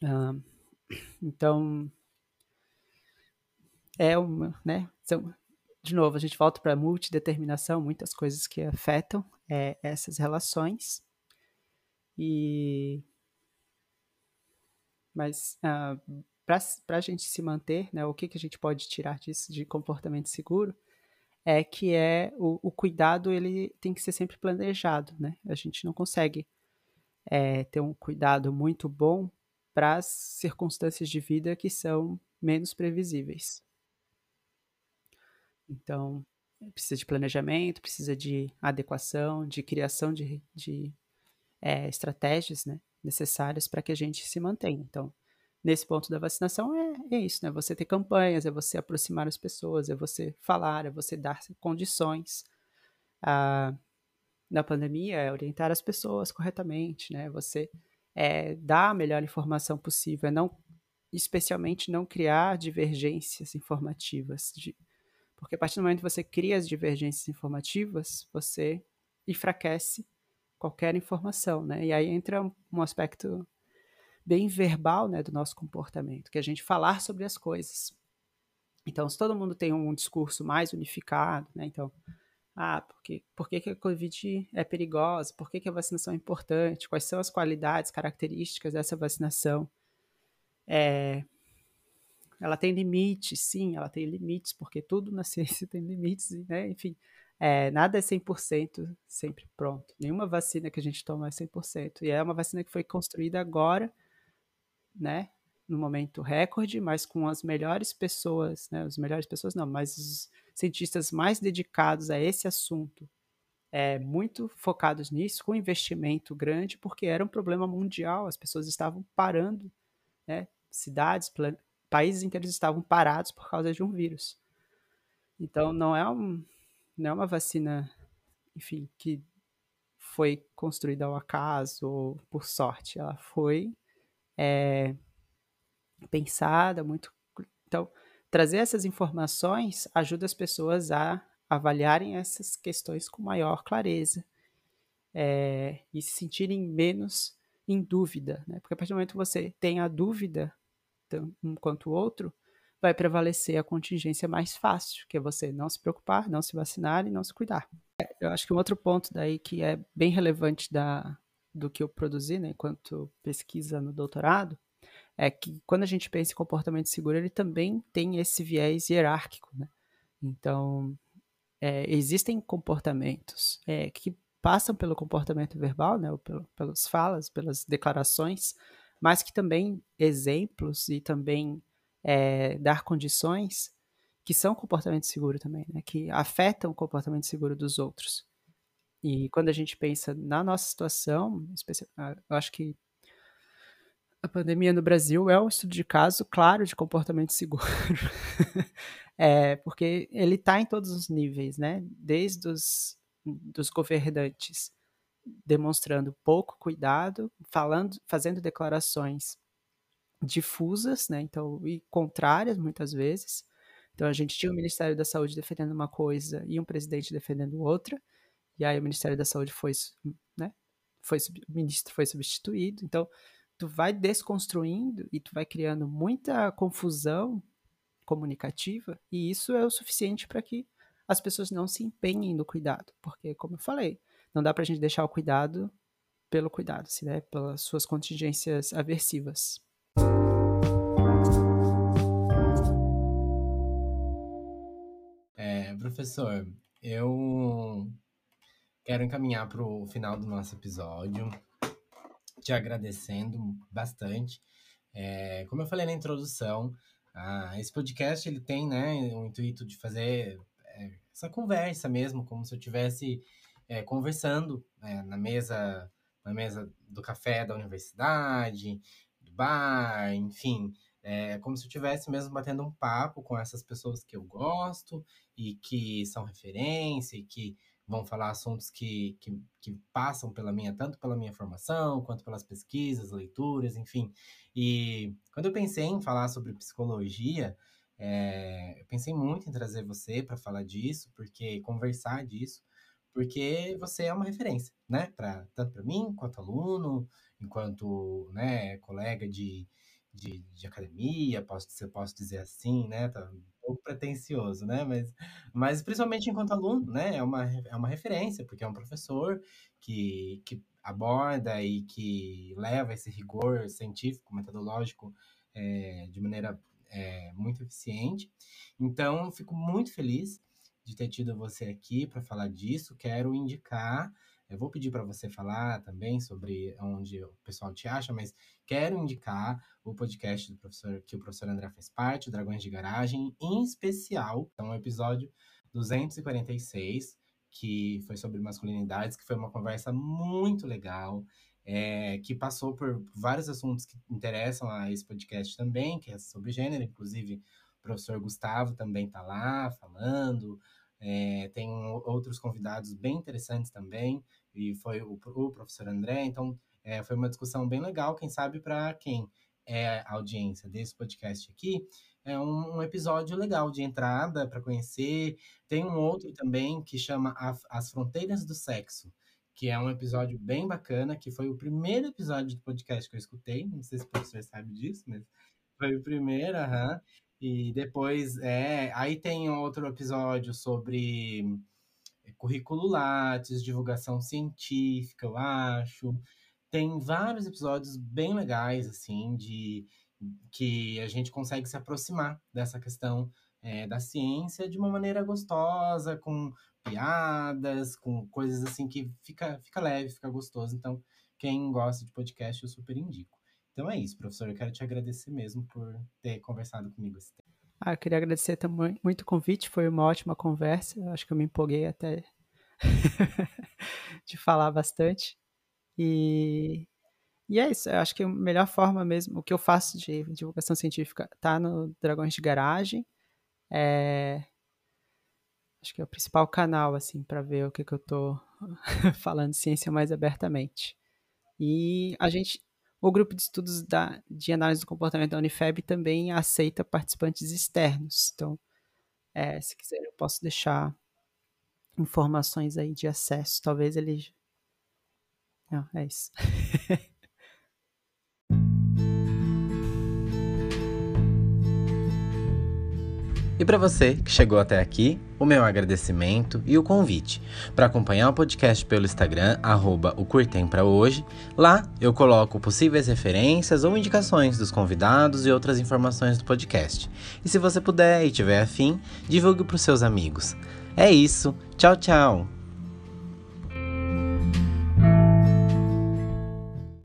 Ah, então, é uma, né? São, de novo, a gente volta para multideterminação, muitas coisas que afetam é, essas relações. E mas uh, ah, para a gente se manter, né, o que, que a gente pode tirar disso de comportamento seguro é que é o, o cuidado ele tem que ser sempre planejado, né? A gente não consegue é, ter um cuidado muito bom para as circunstâncias de vida que são menos previsíveis. Então, precisa de planejamento, precisa de adequação, de criação de, de é, estratégias né, necessárias para que a gente se mantenha. Então, nesse ponto da vacinação é, é, isso, né? Você ter campanhas, é você aproximar as pessoas, é você falar, é você dar condições. Ah, na pandemia, é orientar as pessoas corretamente, né? Você é, dar a melhor informação possível, é não, especialmente não criar divergências informativas, de, porque a partir do momento que você cria as divergências informativas, você enfraquece qualquer informação, né? E aí entra um aspecto bem verbal, né, do nosso comportamento, que é a gente falar sobre as coisas. Então, se todo mundo tem um discurso mais unificado, né? Então, ah, por que, por que, que a Covid é perigosa? Por que, que a vacinação é importante? Quais são as qualidades, características dessa vacinação? É, ela tem limites, sim, ela tem limites, porque tudo na [LAUGHS] ciência tem limites, né? Enfim, é, nada é 100% sempre pronto. Nenhuma vacina que a gente toma é 100%. E é uma vacina que foi construída agora, né? No momento recorde, mas com as melhores pessoas, né? As melhores pessoas não, mas os cientistas mais dedicados a esse assunto, é, muito focados nisso, com investimento grande, porque era um problema mundial, as pessoas estavam parando, né? Cidades, países inteiros estavam parados por causa de um vírus. Então não é, um, não é uma vacina, enfim, que foi construída ao acaso ou por sorte. Ela foi é, pensada muito. Então, trazer essas informações ajuda as pessoas a avaliarem essas questões com maior clareza é, e se sentirem menos em dúvida, né? Porque a partir do momento que você tem a dúvida um quanto o outro, vai prevalecer a contingência mais fácil, que é você não se preocupar, não se vacinar e não se cuidar. Eu acho que um outro ponto daí que é bem relevante da, do que eu produzi, né, enquanto pesquisa no doutorado, é que quando a gente pensa em comportamento seguro, ele também tem esse viés hierárquico, né? Então, é, existem comportamentos é, que passam pelo comportamento verbal, né, ou pelo, pelas falas, pelas declarações, mas que também exemplos e também é, dar condições que são comportamento seguro também, né, que afetam o comportamento seguro dos outros. E quando a gente pensa na nossa situação, ah, eu acho que a pandemia no Brasil é um estudo de caso claro de comportamento seguro. [LAUGHS] é, porque ele está em todos os níveis, né? Desde os dos governantes demonstrando pouco cuidado, falando, fazendo declarações difusas, né? Então, e contrárias muitas vezes. Então, a gente tinha o Ministério da Saúde defendendo uma coisa e um presidente defendendo outra. E aí o Ministério da Saúde foi, né? Foi o ministro foi substituído. Então, tu vai desconstruindo e tu vai criando muita confusão comunicativa, e isso é o suficiente para que as pessoas não se empenhem no cuidado, porque, como eu falei, não dá para a gente deixar o cuidado pelo cuidado, assim, né? pelas suas contingências aversivas. Professor, eu quero encaminhar para o final do nosso episódio te agradecendo bastante. É, como eu falei na introdução, esse podcast ele tem né, o intuito de fazer é, essa conversa mesmo, como se eu estivesse é, conversando é, na mesa na mesa do café da universidade, do bar, enfim, é como se eu estivesse mesmo batendo um papo com essas pessoas que eu gosto e que são referência e que vão falar assuntos que, que, que, passam pela minha, tanto pela minha formação, quanto pelas pesquisas, leituras, enfim. E quando eu pensei em falar sobre psicologia, é, eu pensei muito em trazer você para falar disso, porque conversar disso, porque você é uma referência, né? Pra, tanto para mim, quanto aluno, enquanto né, colega de, de, de academia, posso, se eu posso dizer assim, né? Tá um pouco pretencioso, né? Mas, mas principalmente enquanto aluno, né? É uma, é uma referência, porque é um professor que, que aborda e que leva esse rigor científico, metodológico é, de maneira é, muito eficiente. Então, fico muito feliz de ter tido você aqui para falar disso. Quero indicar eu vou pedir para você falar também sobre onde o pessoal te acha, mas quero indicar o podcast do professor que o professor André faz parte, o Dragões de Garagem, em especial, é um episódio 246, que foi sobre masculinidades, que foi uma conversa muito legal, é, que passou por vários assuntos que interessam a esse podcast também, que é sobre gênero, inclusive o professor Gustavo também está lá falando, é, tem outros convidados bem interessantes também, e foi o, o professor André. Então, é, foi uma discussão bem legal. Quem sabe para quem é a audiência desse podcast aqui, é um, um episódio legal de entrada para conhecer. Tem um outro também que chama As Fronteiras do Sexo, que é um episódio bem bacana, que foi o primeiro episódio do podcast que eu escutei. Não sei se o professor sabe disso, mas foi o primeiro, aham. E depois, é, aí tem outro episódio sobre currículo Lattes, divulgação científica, eu acho. Tem vários episódios bem legais, assim, de que a gente consegue se aproximar dessa questão é, da ciência de uma maneira gostosa, com piadas, com coisas assim que fica, fica leve, fica gostoso. Então, quem gosta de podcast, eu super indico. Então é isso, professor. Eu quero te agradecer mesmo por ter conversado comigo esse tempo. Ah, eu queria agradecer também muito o convite, foi uma ótima conversa. Acho que eu me empolguei até [LAUGHS] de falar bastante. E, e é isso, eu acho que a melhor forma mesmo, o que eu faço de divulgação científica tá no Dragões de Garagem. É, acho que é o principal canal, assim, para ver o que, que eu tô [LAUGHS] falando ciência mais abertamente. E a gente, o grupo de estudos da, de análise do comportamento da Unifeb também aceita participantes externos. Então, é, se quiser, eu posso deixar informações aí de acesso. Talvez ele. Não, é isso. [LAUGHS] E para você que chegou até aqui, o meu agradecimento e o convite para acompanhar o podcast pelo Instagram, arroba o Curtem para hoje. Lá eu coloco possíveis referências ou indicações dos convidados e outras informações do podcast. E se você puder e tiver afim, divulgue para os seus amigos. É isso, tchau, tchau!